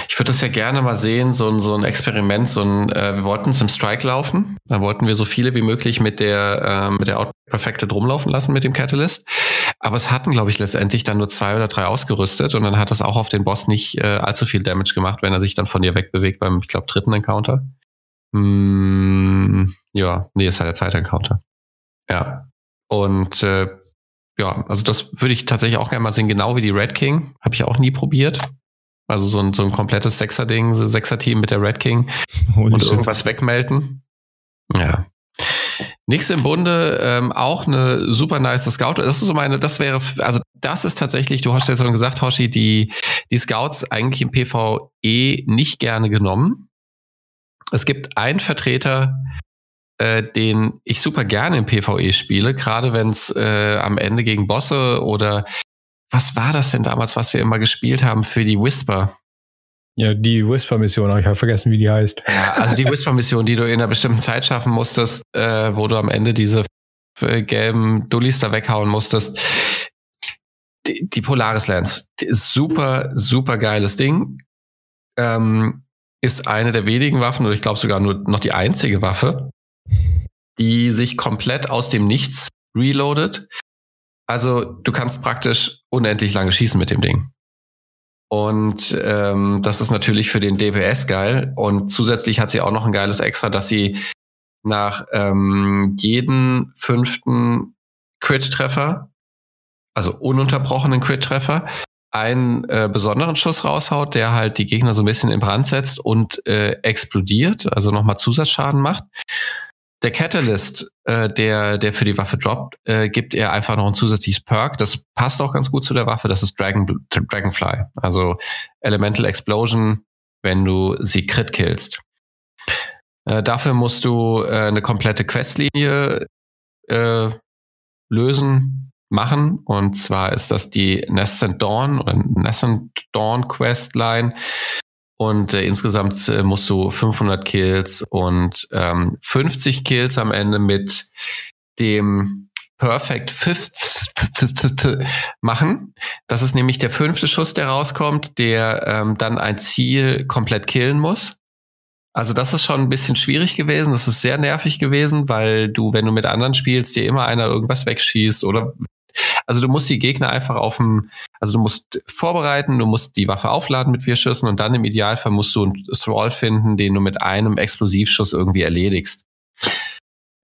Ich würde das ja gerne mal sehen, so ein, so ein Experiment, so ein, äh, wir wollten es im Strike laufen. Da wollten wir so viele wie möglich mit der, äh, mit der Outback Perfected rumlaufen lassen mit dem Catalyst. Aber es hatten, glaube ich, letztendlich dann nur zwei oder drei ausgerüstet und dann hat das auch auf den Boss nicht äh, allzu viel Damage gemacht, wenn er sich dann von dir wegbewegt beim, ich glaube, dritten Encounter. Mm, ja, nee, ist halt der zweite Encounter. Ja. Und äh, ja, also das würde ich tatsächlich auch gerne mal sehen, genau wie die Red King. Habe ich auch nie probiert. Also so ein, so ein komplettes Sechser-Ding, so Sechser-Team mit der Red King Holy und shit. irgendwas wegmelden. Ja. Nichts im Bunde, ähm, auch eine super nice Scout. Das ist so meine, das wäre, also das ist tatsächlich, du hast ja schon gesagt, Hoshi, die, die Scouts eigentlich im PvE nicht gerne genommen. Es gibt einen Vertreter, äh, den ich super gerne im PvE spiele, gerade wenn es äh, am Ende gegen Bosse oder was war das denn damals, was wir immer gespielt haben für die Whisper? Ja, die Whisper-Mission, aber ich habe vergessen, wie die heißt. Ja, also die Whisper-Mission, die du in einer bestimmten Zeit schaffen musstest, äh, wo du am Ende diese äh, gelben Dullis da weghauen musstest. Die, die Polaris ist super, super geiles Ding. Ähm, ist eine der wenigen Waffen, oder ich glaube sogar nur noch die einzige Waffe, die sich komplett aus dem Nichts reloadet. Also du kannst praktisch unendlich lange schießen mit dem Ding. Und ähm, das ist natürlich für den DPS geil. Und zusätzlich hat sie auch noch ein geiles Extra, dass sie nach ähm, jedem fünften Crit-Treffer, also ununterbrochenen Crit-Treffer, einen äh, besonderen Schuss raushaut, der halt die Gegner so ein bisschen in Brand setzt und äh, explodiert, also nochmal Zusatzschaden macht. Der Catalyst, äh, der, der für die Waffe droppt, äh, gibt er einfach noch ein zusätzliches Perk. Das passt auch ganz gut zu der Waffe. Das ist Dragon, Dragonfly. Also Elemental Explosion, wenn du sie crit killst. Äh, dafür musst du äh, eine komplette Questlinie äh, lösen machen. Und zwar ist das die Nascent Dawn oder Nascent Dawn Questline. Und äh, insgesamt äh, musst du 500 Kills und ähm, 50 Kills am Ende mit dem Perfect Fifth machen. Das ist nämlich der fünfte Schuss, der rauskommt, der ähm, dann ein Ziel komplett killen muss. Also das ist schon ein bisschen schwierig gewesen. Das ist sehr nervig gewesen, weil du, wenn du mit anderen spielst, dir immer einer irgendwas wegschießt oder also du musst die Gegner einfach auf dem, also du musst vorbereiten, du musst die Waffe aufladen mit vier Schüssen und dann im Idealfall musst du einen Thrall finden, den du mit einem Explosivschuss irgendwie erledigst.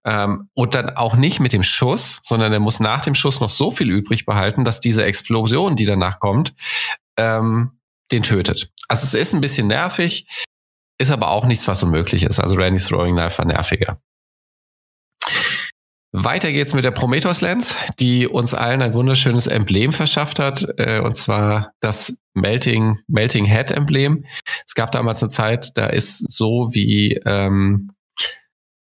Ähm, und dann auch nicht mit dem Schuss, sondern er muss nach dem Schuss noch so viel übrig behalten, dass diese Explosion, die danach kommt, ähm, den tötet. Also es ist ein bisschen nervig, ist aber auch nichts, was unmöglich ist. Also Randy's Throwing Knife war nerviger. Weiter geht's mit der Prometheus Lens, die uns allen ein wunderschönes Emblem verschafft hat, äh, und zwar das Melting, Melting Head Emblem. Es gab damals eine Zeit, da ist so wie, ähm,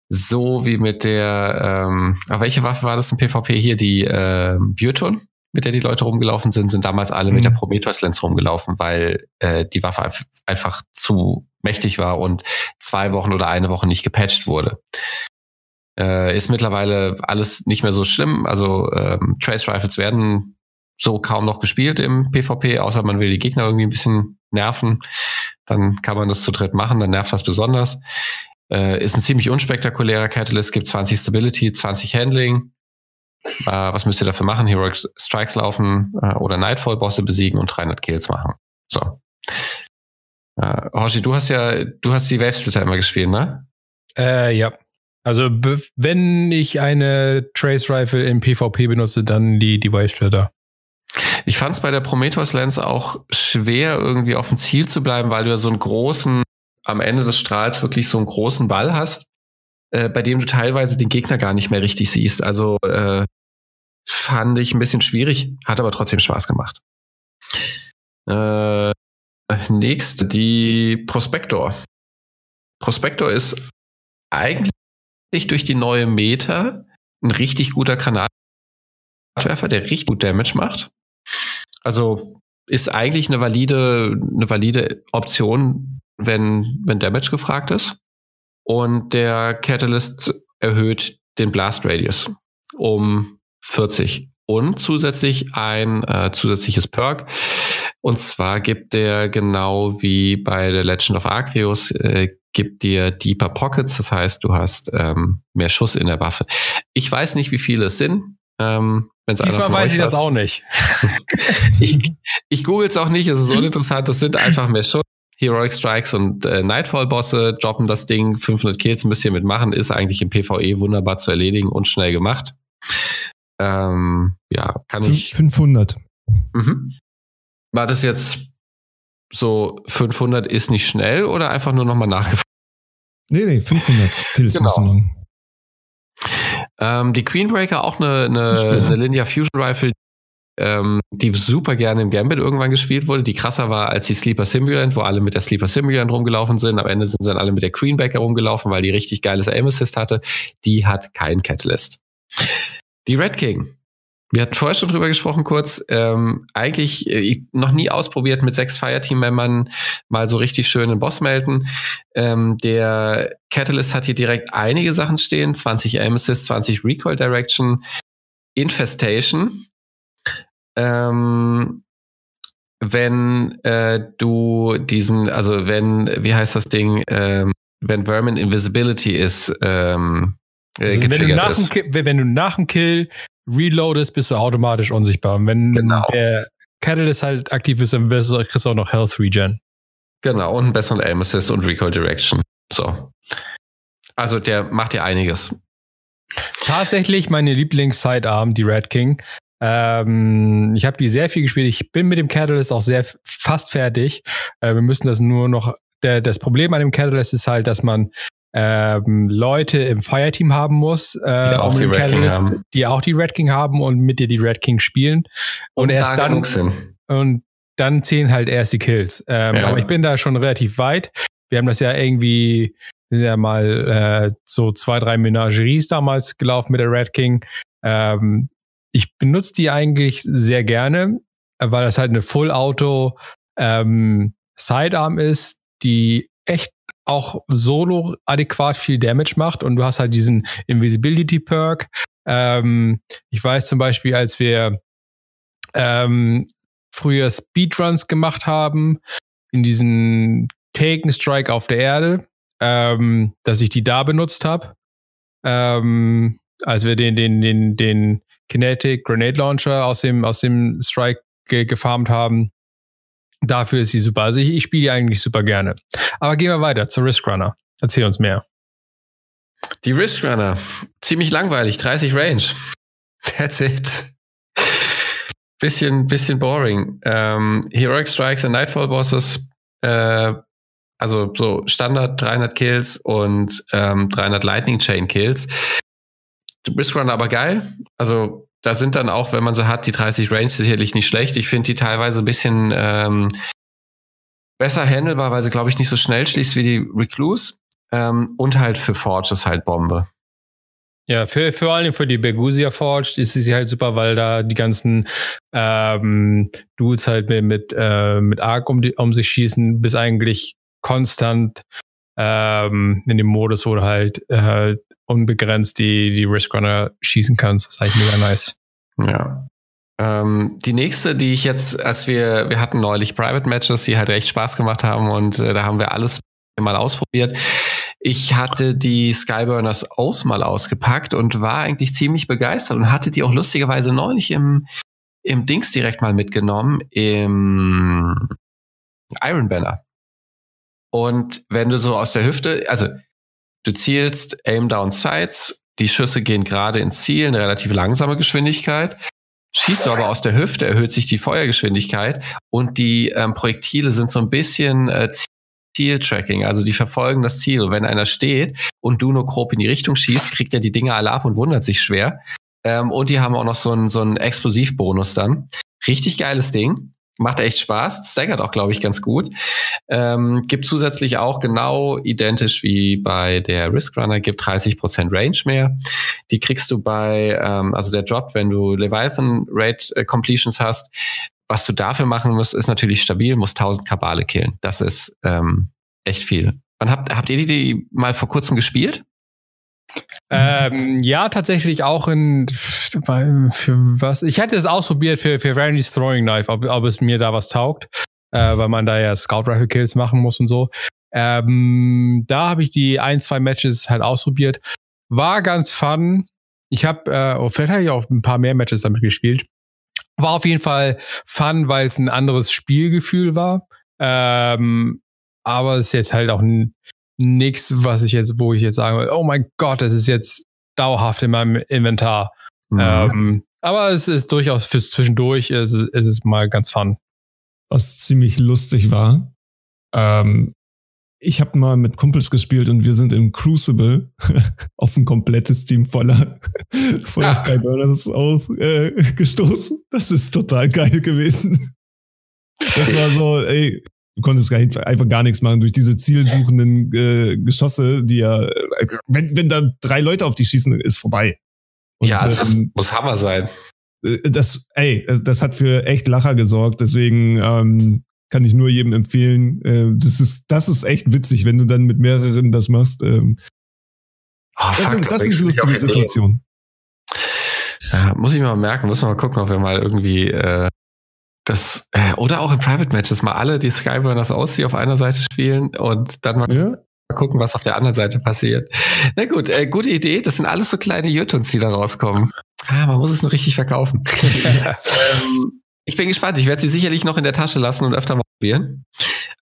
so wie mit der, ähm, aber welche Waffe war das im PvP hier? Die äh, Bioton, mit der die Leute rumgelaufen sind, sind damals alle mhm. mit der Prometheus Lens rumgelaufen, weil äh, die Waffe einfach zu mächtig war und zwei Wochen oder eine Woche nicht gepatcht wurde. Äh, ist mittlerweile alles nicht mehr so schlimm. Also ähm, Trace Rifles werden so kaum noch gespielt im PvP, außer man will die Gegner irgendwie ein bisschen nerven. Dann kann man das zu dritt machen, dann nervt das besonders. Äh, ist ein ziemlich unspektakulärer Catalyst, gibt 20 Stability, 20 Handling. Äh, was müsst ihr dafür machen? Heroic Strikes laufen äh, oder Nightfall-Bosse besiegen und 300 Kills machen. So. Äh, Hoshi, du hast ja, du hast die Wavesplitter immer gespielt, ne? Äh, ja. Also wenn ich eine Trace Rifle im PvP benutze, dann die, die Wavesplitter. Ich fand es bei der Prometheus Lens auch schwer, irgendwie auf dem Ziel zu bleiben, weil du ja so einen großen, am Ende des Strahls wirklich so einen großen Ball hast, äh, bei dem du teilweise den Gegner gar nicht mehr richtig siehst. Also äh, fand ich ein bisschen schwierig, hat aber trotzdem Spaß gemacht. Äh, nächst die Prospector. Prospector ist eigentlich durch die neue Meta ein richtig guter Granatwerfer, der richtig gut Damage macht. Also ist eigentlich eine valide, eine valide Option, wenn, wenn Damage gefragt ist. Und der Catalyst erhöht den Blast Radius um 40 und zusätzlich ein äh, zusätzliches Perk. Und zwar gibt der genau wie bei der Legend of Arceus äh, gibt dir Deeper Pockets, das heißt, du hast ähm, mehr Schuss in der Waffe. Ich weiß nicht, wie viele es sind. Ähm, wenn's Diesmal weiß ich das auch nicht. ich ich google es auch nicht, es ist uninteressant, das sind einfach mehr Schuss. Heroic Strikes und äh, Nightfall-Bosse droppen das Ding, 500 Kills müsst ihr mitmachen, ist eigentlich im PvE wunderbar zu erledigen und schnell gemacht. Ähm, ja, kann ich. 500. Mhm. War das jetzt so 500 ist nicht schnell oder einfach nur nochmal nachgefragt? Nee, nee, 500 Kills genau. müssen lang. Ähm, die Queenbreaker, auch eine, eine, eine Linear Fusion Rifle, ähm, die super gerne im Gambit irgendwann gespielt wurde, die krasser war als die Sleeper Simulant, wo alle mit der Sleeper Simulant rumgelaufen sind. Am Ende sind sie dann alle mit der Queenbacker rumgelaufen, weil die richtig geiles Aim Assist hatte. Die hat keinen Catalyst. Die Red King, wir hatten vorher schon drüber gesprochen kurz. Ähm, eigentlich äh, noch nie ausprobiert mit sechs Fireteam-Membern mal so richtig schön einen Boss melden. Ähm, der Catalyst hat hier direkt einige Sachen stehen. 20 Aim Assist, 20 Recoil Direction, Infestation. Ähm, wenn äh, du diesen, also wenn, wie heißt das Ding, ähm, wenn Vermin Invisibility ist, ähm, äh, also wenn, du nach ist. Dem, wenn du nach dem Kill reloadest, bist du automatisch unsichtbar. Und wenn genau. der Catalyst halt aktiv ist, dann kriegst du auch noch Health Regen. Genau, und einen besseren Aim Assist und Recoil Direction. So. Also der macht ja einiges. Tatsächlich meine Lieblings-Sidearm, die Red King. Ähm, ich habe die sehr viel gespielt. Ich bin mit dem Catalyst auch sehr fast fertig. Äh, wir müssen das nur noch. Der, das Problem an dem Catalyst ist halt, dass man ähm, Leute im Fireteam haben muss, äh, die, auch die, Catalyst, die auch die Red King haben und mit dir die Red King spielen. Und, und erst dann sind. und dann zählen halt erst die Kills. Ähm, ja. Aber ich bin da schon relativ weit. Wir haben das ja irgendwie sind ja mal äh, so zwei, drei Menageries damals gelaufen mit der Red King. Ähm, ich benutze die eigentlich sehr gerne, weil das halt eine Full-Auto ähm, Sidearm ist, die echt auch solo adäquat viel Damage macht und du hast halt diesen Invisibility Perk. Ähm, ich weiß zum Beispiel, als wir ähm, früher Speedruns gemacht haben, in diesen Taken Strike auf der Erde, ähm, dass ich die da benutzt habe. Ähm, als wir den, den, den, den Kinetic Grenade Launcher aus dem, aus dem Strike ge gefarmt haben. Dafür ist sie super. Also ich, ich spiele die eigentlich super gerne. Aber gehen wir weiter zur Risk Runner. Erzähl uns mehr. Die Risk Runner. Ziemlich langweilig. 30 Range. That's it. Bisschen, bisschen boring. Ähm, Heroic Strikes und Nightfall Bosses. Äh, also so Standard 300 Kills und ähm, 300 Lightning Chain Kills. Risk Runner aber geil. Also da sind dann auch, wenn man so hat, die 30 Range sicherlich nicht schlecht. Ich finde die teilweise ein bisschen ähm, besser handelbar, weil sie, glaube ich, nicht so schnell schließt wie die Recluse. Ähm, und halt für Forge ist halt Bombe. Ja, für, vor allem für die Bergusia Forge ist sie halt super, weil da die ganzen ähm, Dudes halt mit, mit, äh, mit Arc um, die, um sich schießen, bis eigentlich konstant ähm, in dem Modus, wo du halt äh, unbegrenzt die, die Risk Runner schießen kannst. Das ist eigentlich mega nice. Ja. Ähm, die nächste, die ich jetzt, als wir, wir hatten neulich Private Matches, die halt recht Spaß gemacht haben und äh, da haben wir alles mal ausprobiert. Ich hatte die Skyburners Oath mal ausgepackt und war eigentlich ziemlich begeistert und hatte die auch lustigerweise neulich im, im Dings direkt mal mitgenommen, im Iron Banner. Und wenn du so aus der Hüfte, also Du zielst Aim Down Sights, die Schüsse gehen gerade ins Ziel, eine relativ langsame Geschwindigkeit. Schießt du aber aus der Hüfte, erhöht sich die Feuergeschwindigkeit und die ähm, Projektile sind so ein bisschen äh, Zieltracking, also die verfolgen das Ziel. Wenn einer steht und du nur grob in die Richtung schießt, kriegt er die Dinger alle ab und wundert sich schwer. Ähm, und die haben auch noch so einen, so einen Explosivbonus dann. Richtig geiles Ding. Macht echt Spaß, staggert auch, glaube ich, ganz gut. Ähm, gibt zusätzlich auch genau identisch wie bei der Risk Runner, gibt 30% Range mehr. Die kriegst du bei, ähm, also der Drop, wenn du Leviathan Rate äh, Completions hast. Was du dafür machen musst, ist natürlich stabil, musst 1000 Kabale killen. Das ist ähm, echt viel. Wann habt, habt ihr die, die mal vor kurzem gespielt? Ähm, ja, tatsächlich auch in für was. Ich hätte es ausprobiert für, für Randy's Throwing Knife, ob, ob es mir da was taugt, äh, weil man da ja Scout Rifle Kills machen muss und so. Ähm, da habe ich die ein, zwei Matches halt ausprobiert. War ganz fun. Ich habe, äh, oh, vielleicht habe ich auch ein paar mehr Matches damit gespielt. War auf jeden Fall fun, weil es ein anderes Spielgefühl war. Ähm, aber es ist jetzt halt auch ein, nichts, was ich jetzt, wo ich jetzt sagen will, oh mein Gott, das ist jetzt dauerhaft in meinem Inventar. Mhm. Ähm, aber es ist durchaus fürs Zwischendurch, es ist, es ist mal ganz fun. Was ziemlich lustig war, ähm, ich habe mal mit Kumpels gespielt und wir sind im Crucible auf ein komplettes Team voller, voller ja. Skyburners ausgestoßen. Äh, das ist total geil gewesen. Das war so, ey, du konntest einfach gar nichts machen durch diese zielsuchenden äh, Geschosse, die ja, äh, wenn, wenn da drei Leute auf dich schießen, ist vorbei. Und, ja, also das ähm, muss Hammer sein. Äh, das, ey, das hat für echt Lacher gesorgt, deswegen ähm, kann ich nur jedem empfehlen. Äh, das ist, das ist echt witzig, wenn du dann mit mehreren das machst. Ähm, oh, das, fuck, sind, das sind lustige Situationen. Ja, muss ich mal merken, muss man mal gucken, ob wir mal irgendwie äh, das, äh, oder auch in Private Matches mal alle die Skyburners aus, die auf einer Seite spielen und dann mal, ja. gucken, was auf der anderen Seite passiert. Na gut, äh, gute Idee. Das sind alles so kleine Jutons, die da rauskommen. Ah, man muss es nur richtig verkaufen. ähm, ich bin gespannt. Ich werde sie sicherlich noch in der Tasche lassen und öfter mal probieren.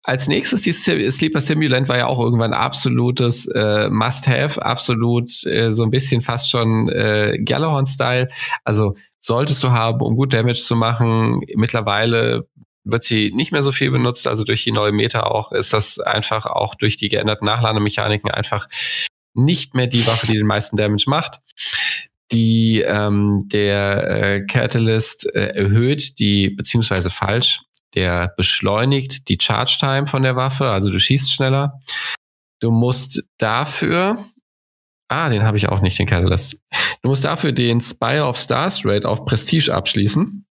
Als nächstes, die Sleeper Simulant war ja auch irgendwann absolutes äh, Must-Have, absolut äh, so ein bisschen fast schon äh, Gallahorn-Style. Also solltest du haben, um gut Damage zu machen. Mittlerweile wird sie nicht mehr so viel benutzt, also durch die neue Meta auch ist das einfach auch durch die geänderten Nachlademechaniken einfach nicht mehr die Waffe, die den meisten Damage macht. Die ähm, der äh, Catalyst äh, erhöht die beziehungsweise falsch, der beschleunigt die Charge Time von der Waffe, also du schießt schneller. Du musst dafür Ah, den habe ich auch nicht, den Catalyst. Du musst dafür den Spire of Stars Raid auf Prestige abschließen.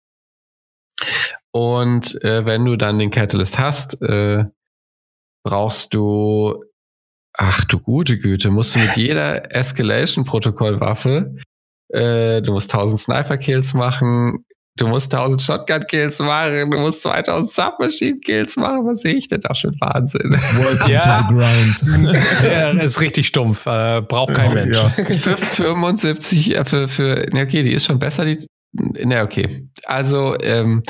Und äh, wenn du dann den Catalyst hast, äh, brauchst du, ach du gute Güte, musst du mit jeder Escalation-Protokoll-Waffe, äh, du musst 1000 Sniper-Kills machen, Du musst 1000 Shotgun-Kills machen, du musst 2000 Submachine-Kills machen. Was sehe ich denn da schon Wahnsinn? Welcome ja. to the grind. ja, ist richtig stumpf. Äh, braucht kein Mensch. Ja. Für 75, äh, für, für, ne, okay, die ist schon besser. Die, ne, okay. Also, ähm,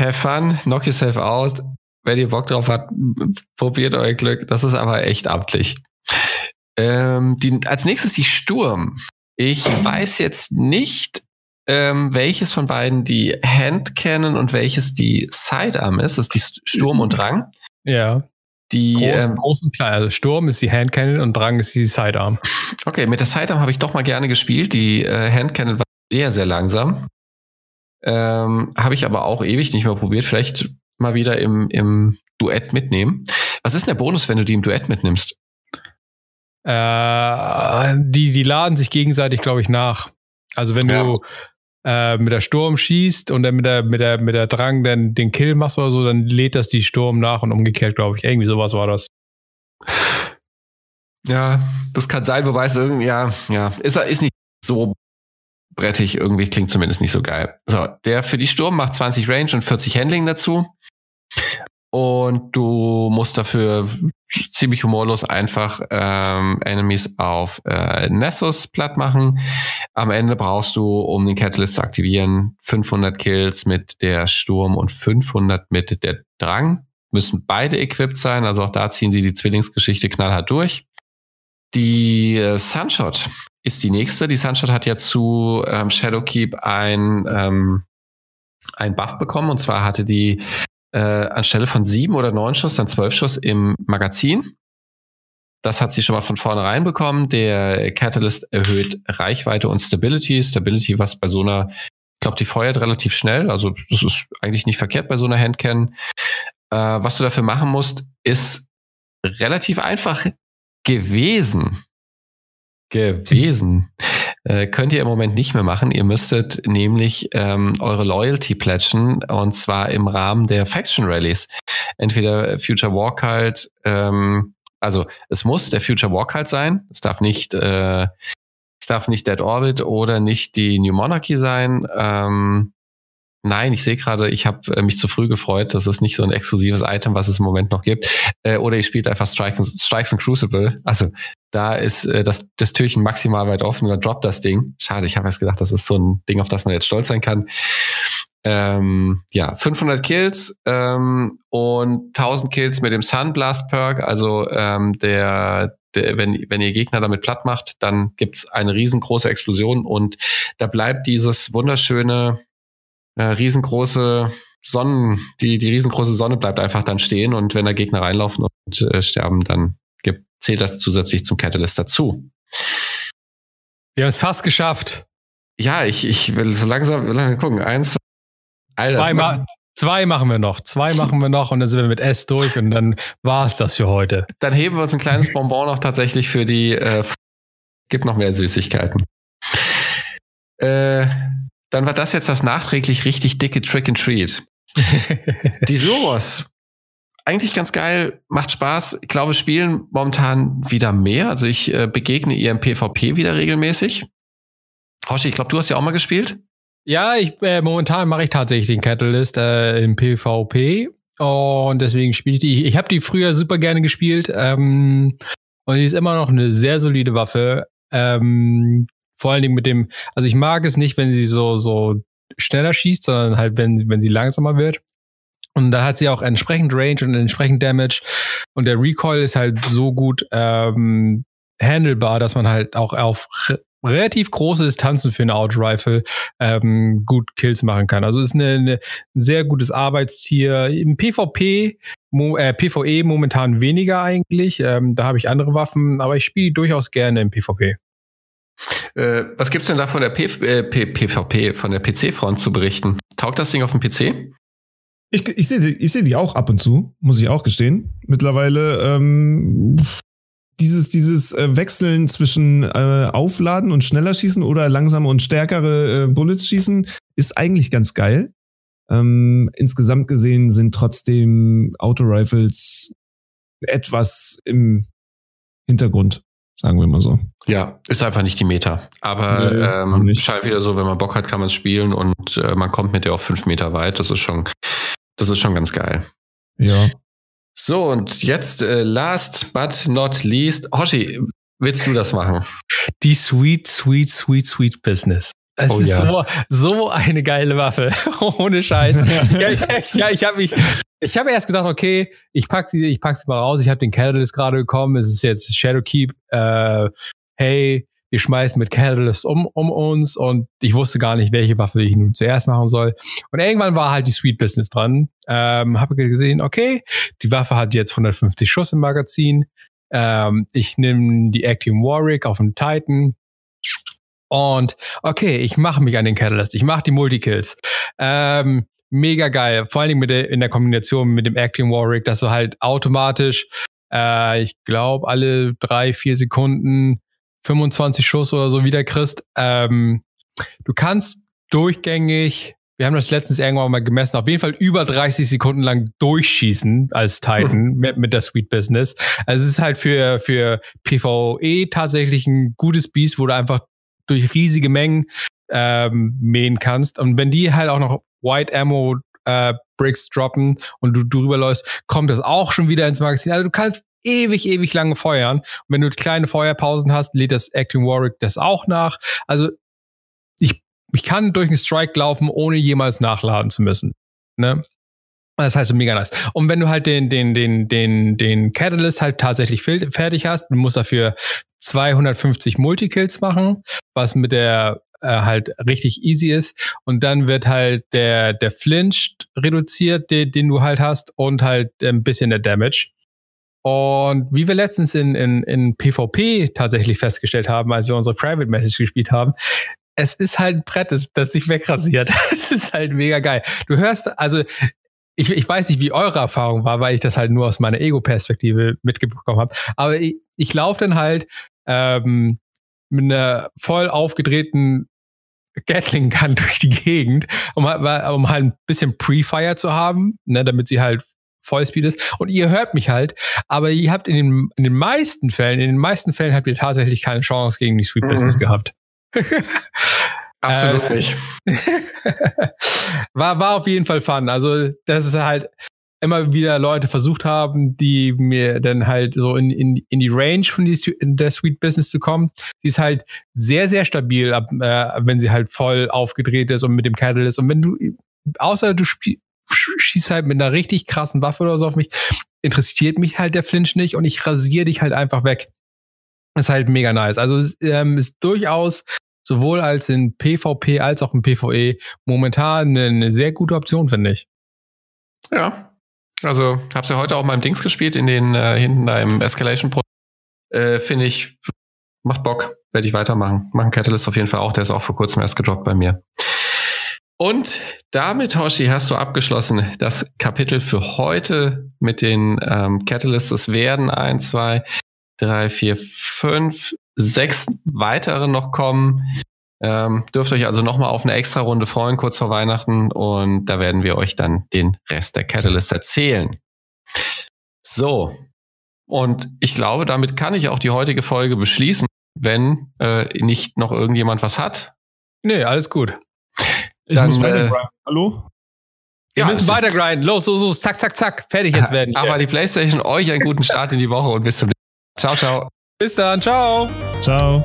have fun, knock yourself out. Wenn ihr Bock drauf habt, probiert euer Glück. Das ist aber echt amtlich. Ähm, die, als nächstes die Sturm. Ich weiß jetzt nicht, ähm, welches von beiden die Handcannon und welches die Sidearm ist. Das ist die Sturm und Drang. Ja. Die groß, ähm, groß und klein. Also Sturm ist die Handcannon und Drang ist die Sidearm. Okay, mit der Sidearm habe ich doch mal gerne gespielt. Die äh, Handcannon war sehr, sehr langsam. Ähm, habe ich aber auch ewig nicht mehr probiert. Vielleicht mal wieder im, im Duett mitnehmen. Was ist denn der Bonus, wenn du die im Duett mitnimmst? Äh, die, die laden sich gegenseitig, glaube ich, nach. Also wenn ja. du äh, mit der Sturm schießt und dann mit der, mit der, mit der Drang dann den Kill machst oder so, dann lädt das die Sturm nach und umgekehrt, glaube ich. Irgendwie sowas war das. Ja, das kann sein, wobei es irgendwie, ja, ja, ist, ist nicht so brettig, irgendwie klingt zumindest nicht so geil. So, der für die Sturm macht 20 Range und 40 Handling dazu. Und du musst dafür ziemlich humorlos einfach ähm, Enemies auf äh, Nessus platt machen. Am Ende brauchst du, um den Catalyst zu aktivieren, 500 Kills mit der Sturm und 500 mit der Drang. Müssen beide equipped sein, also auch da ziehen sie die Zwillingsgeschichte knallhart durch. Die äh, Sunshot ist die nächste. Die Sunshot hat ja zu ähm, Shadowkeep ein, ähm, ein Buff bekommen und zwar hatte die äh, anstelle von sieben oder neun Schuss dann zwölf Schuss im Magazin. Das hat sie schon mal von vornherein bekommen. Der Catalyst erhöht Reichweite und Stability. Stability, was bei so einer, ich glaube, die feuert relativ schnell. Also das ist eigentlich nicht verkehrt bei so einer Handcan. Äh, was du dafür machen musst, ist relativ einfach gewesen. Gewesen. Äh, könnt ihr im Moment nicht mehr machen. Ihr müsstet nämlich ähm, eure Loyalty pledgen und zwar im Rahmen der Faction Rallies. Entweder Future Walk halt, ähm, also es muss der Future Walk halt sein. Es darf nicht, äh, es darf nicht Dead Orbit oder nicht die New Monarchy sein. Ähm, Nein, ich sehe gerade, ich habe äh, mich zu früh gefreut. Das ist nicht so ein exklusives Item, was es im Moment noch gibt. Äh, oder ihr spielt einfach Strikes, Strikes and Crucible. Also da ist äh, das, das Türchen maximal weit offen oder droppt das Ding. Schade, ich habe jetzt gedacht, das ist so ein Ding, auf das man jetzt stolz sein kann. Ähm, ja, 500 Kills ähm, und 1000 Kills mit dem Sunblast Perk. Also ähm, der, der, wenn, wenn ihr Gegner damit platt macht, dann gibt's eine riesengroße Explosion und da bleibt dieses wunderschöne äh, riesengroße Sonnen, die, die riesengroße Sonne bleibt einfach dann stehen und wenn da Gegner reinlaufen und äh, sterben, dann gibt, zählt das zusätzlich zum Catalyst dazu. Wir haben es fast geschafft. Ja, ich, ich will so langsam, langsam gucken. Eins, Alter, zwei, ma zwei machen wir noch. Zwei machen wir noch und dann sind wir mit S durch und dann war es das für heute. Dann heben wir uns ein kleines Bonbon noch tatsächlich für die, äh, gibt noch mehr Süßigkeiten. Äh, dann war das jetzt das nachträglich richtig dicke Trick and Treat. die Soros. Eigentlich ganz geil, macht Spaß. Ich glaube, spielen momentan wieder mehr. Also ich äh, begegne ihr im PvP wieder regelmäßig. Hoshi, ich glaube, du hast ja auch mal gespielt. Ja, ich, äh, momentan mache ich tatsächlich den Catalyst äh, im PvP. Und deswegen spiele ich die. Ich habe die früher super gerne gespielt. Ähm, und die ist immer noch eine sehr solide Waffe. Ähm, vor allen Dingen mit dem, also ich mag es nicht, wenn sie so, so schneller schießt, sondern halt, wenn, wenn sie langsamer wird. Und da hat sie auch entsprechend Range und entsprechend Damage. Und der Recoil ist halt so gut ähm, handelbar, dass man halt auch auf relativ große Distanzen für eine Auto-Rifle ähm, gut Kills machen kann. Also ist eine, eine ein sehr gutes Arbeitstier. Im PvP, mo, äh, PvE momentan weniger eigentlich. Ähm, da habe ich andere Waffen, aber ich spiele durchaus gerne im PvP. Äh, was gibt's denn da von der P äh, PvP, von der PC-Front zu berichten? Taugt das Ding auf dem PC? Ich, ich sehe ich seh die auch ab und zu, muss ich auch gestehen. Mittlerweile, ähm, dieses, dieses äh, Wechseln zwischen äh, Aufladen und schneller schießen oder langsame und stärkere äh, Bullets schießen ist eigentlich ganz geil. Ähm, insgesamt gesehen sind trotzdem Autorifles etwas im Hintergrund, sagen wir mal so. Ja, ist einfach nicht die Meta. Aber nee, ähm, halt wieder so, wenn man Bock hat, kann man es spielen und äh, man kommt mit der auf fünf Meter weit. Das ist schon, das ist schon ganz geil. Ja. So, und jetzt äh, last but not least, Hoshi, willst du das machen? Die sweet, sweet, sweet, sweet Business. Es oh, ist ja. so, so eine geile Waffe. Ohne Scheiß. ja, ja, ich habe mich, ich habe erst gedacht, okay, ich pack sie, ich pack sie mal raus. Ich habe den Catalyst gerade bekommen. Es ist jetzt Shadowkeep. Äh, hey, wir schmeißen mit Catalyst um, um uns und ich wusste gar nicht, welche Waffe ich nun zuerst machen soll. Und irgendwann war halt die Sweet Business dran. Ähm, habe gesehen, okay, die Waffe hat jetzt 150 Schuss im Magazin. Ähm, ich nehme die Actium Warwick auf dem Titan. Und okay, ich mache mich an den Catalyst. Ich mache die Multikills. Ähm, mega geil. Vor allen Dingen mit der, in der Kombination mit dem Actium Warwick, dass du halt automatisch, äh, ich glaube, alle drei, vier Sekunden 25 Schuss oder so wieder kriegst. Ähm, du kannst durchgängig, wir haben das letztens irgendwann mal gemessen, auf jeden Fall über 30 Sekunden lang durchschießen als Titan mhm. mit, mit der Sweet Business. Also es ist halt für, für PvE tatsächlich ein gutes Biest, wo du einfach durch riesige Mengen ähm, mähen kannst. Und wenn die halt auch noch White Ammo äh, Bricks droppen und du drüber läufst, kommt das auch schon wieder ins Magazin. Also du kannst ewig, ewig lange feuern. Und wenn du kleine Feuerpausen hast, lädt das Acting Warwick das auch nach. Also ich, ich kann durch einen Strike laufen, ohne jemals nachladen zu müssen. Ne? Das heißt, mega nice. Und wenn du halt den, den, den, den, den Catalyst halt tatsächlich fertig hast, du musst dafür 250 Multikills machen, was mit der äh, halt richtig easy ist. Und dann wird halt der, der Flinch reduziert, den, den du halt hast, und halt ein bisschen der Damage. Und wie wir letztens in, in, in PvP tatsächlich festgestellt haben, als wir unsere Private Message gespielt haben, es ist halt ein Brett, das, das sich wegrasiert. Es ist halt mega geil. Du hörst, also ich, ich weiß nicht, wie eure Erfahrung war, weil ich das halt nur aus meiner Ego-Perspektive mitbekommen habe. Aber ich, ich laufe dann halt ähm, mit einer voll aufgedrehten Gatling Gun durch die Gegend, um, um halt ein bisschen Pre-Fire zu haben, ne, damit sie halt Vollspeed ist. Und ihr hört mich halt, aber ihr habt in den, in den meisten Fällen, in den meisten Fällen habt ihr tatsächlich keine Chance gegen die Sweet mhm. Business gehabt. Absolut äh, nicht. war, war auf jeden Fall fun. Also, das ist halt immer wieder Leute versucht haben, die mir dann halt so in, in, in die Range von die, der Sweet Business zu kommen. Sie ist halt sehr, sehr stabil, ab, äh, wenn sie halt voll aufgedreht ist und mit dem Catalyst. Und wenn du, außer du spielst, schieß halt mit einer richtig krassen Waffe oder so auf mich, interessiert mich halt der Flinch nicht und ich rasiere dich halt einfach weg. Das ist halt mega nice. Also es ähm, ist durchaus sowohl als in PvP als auch in PvE momentan eine, sehr gute Option, finde ich. Ja. Also hab's ja heute auch mal im Dings gespielt, in den äh, hinten da im Escalation Pro. Äh, finde ich, macht Bock, werde ich weitermachen. Machen Catalyst auf jeden Fall auch, der ist auch vor kurzem erst gedroppt bei mir. Und damit, Hoshi, hast du abgeschlossen das Kapitel für heute mit den ähm, Catalysts. Es werden ein, zwei, drei, vier, fünf, sechs weitere noch kommen. Ähm, dürft euch also nochmal auf eine extra Runde freuen, kurz vor Weihnachten. Und da werden wir euch dann den Rest der Catalysts erzählen. So. Und ich glaube, damit kann ich auch die heutige Folge beschließen, wenn äh, nicht noch irgendjemand was hat. Nee, alles gut. Ich dann, muss weiter äh, Hallo? Wir ja, müssen weiter grinden. Los, los, los, zack, zack, zack. Fertig jetzt werden. Aber die PlayStation euch einen guten Start in die Woche und bis zum nächsten Mal. Ciao, ciao. Bis dann, ciao. Ciao.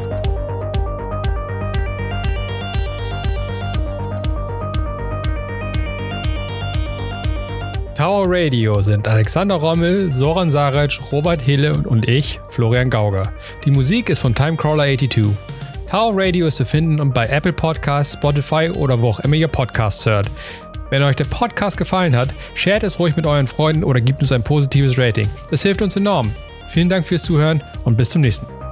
Tower Radio sind Alexander Rommel, Soran Saric, Robert Hille und ich, Florian Gauger. Die Musik ist von Timecrawler82. Tower Radio ist zu finden bei Apple Podcasts, Spotify oder wo auch immer ihr Podcasts hört. Wenn euch der Podcast gefallen hat, shared es ruhig mit euren Freunden oder gebt uns ein positives Rating. Das hilft uns enorm. Vielen Dank fürs Zuhören und bis zum nächsten Mal.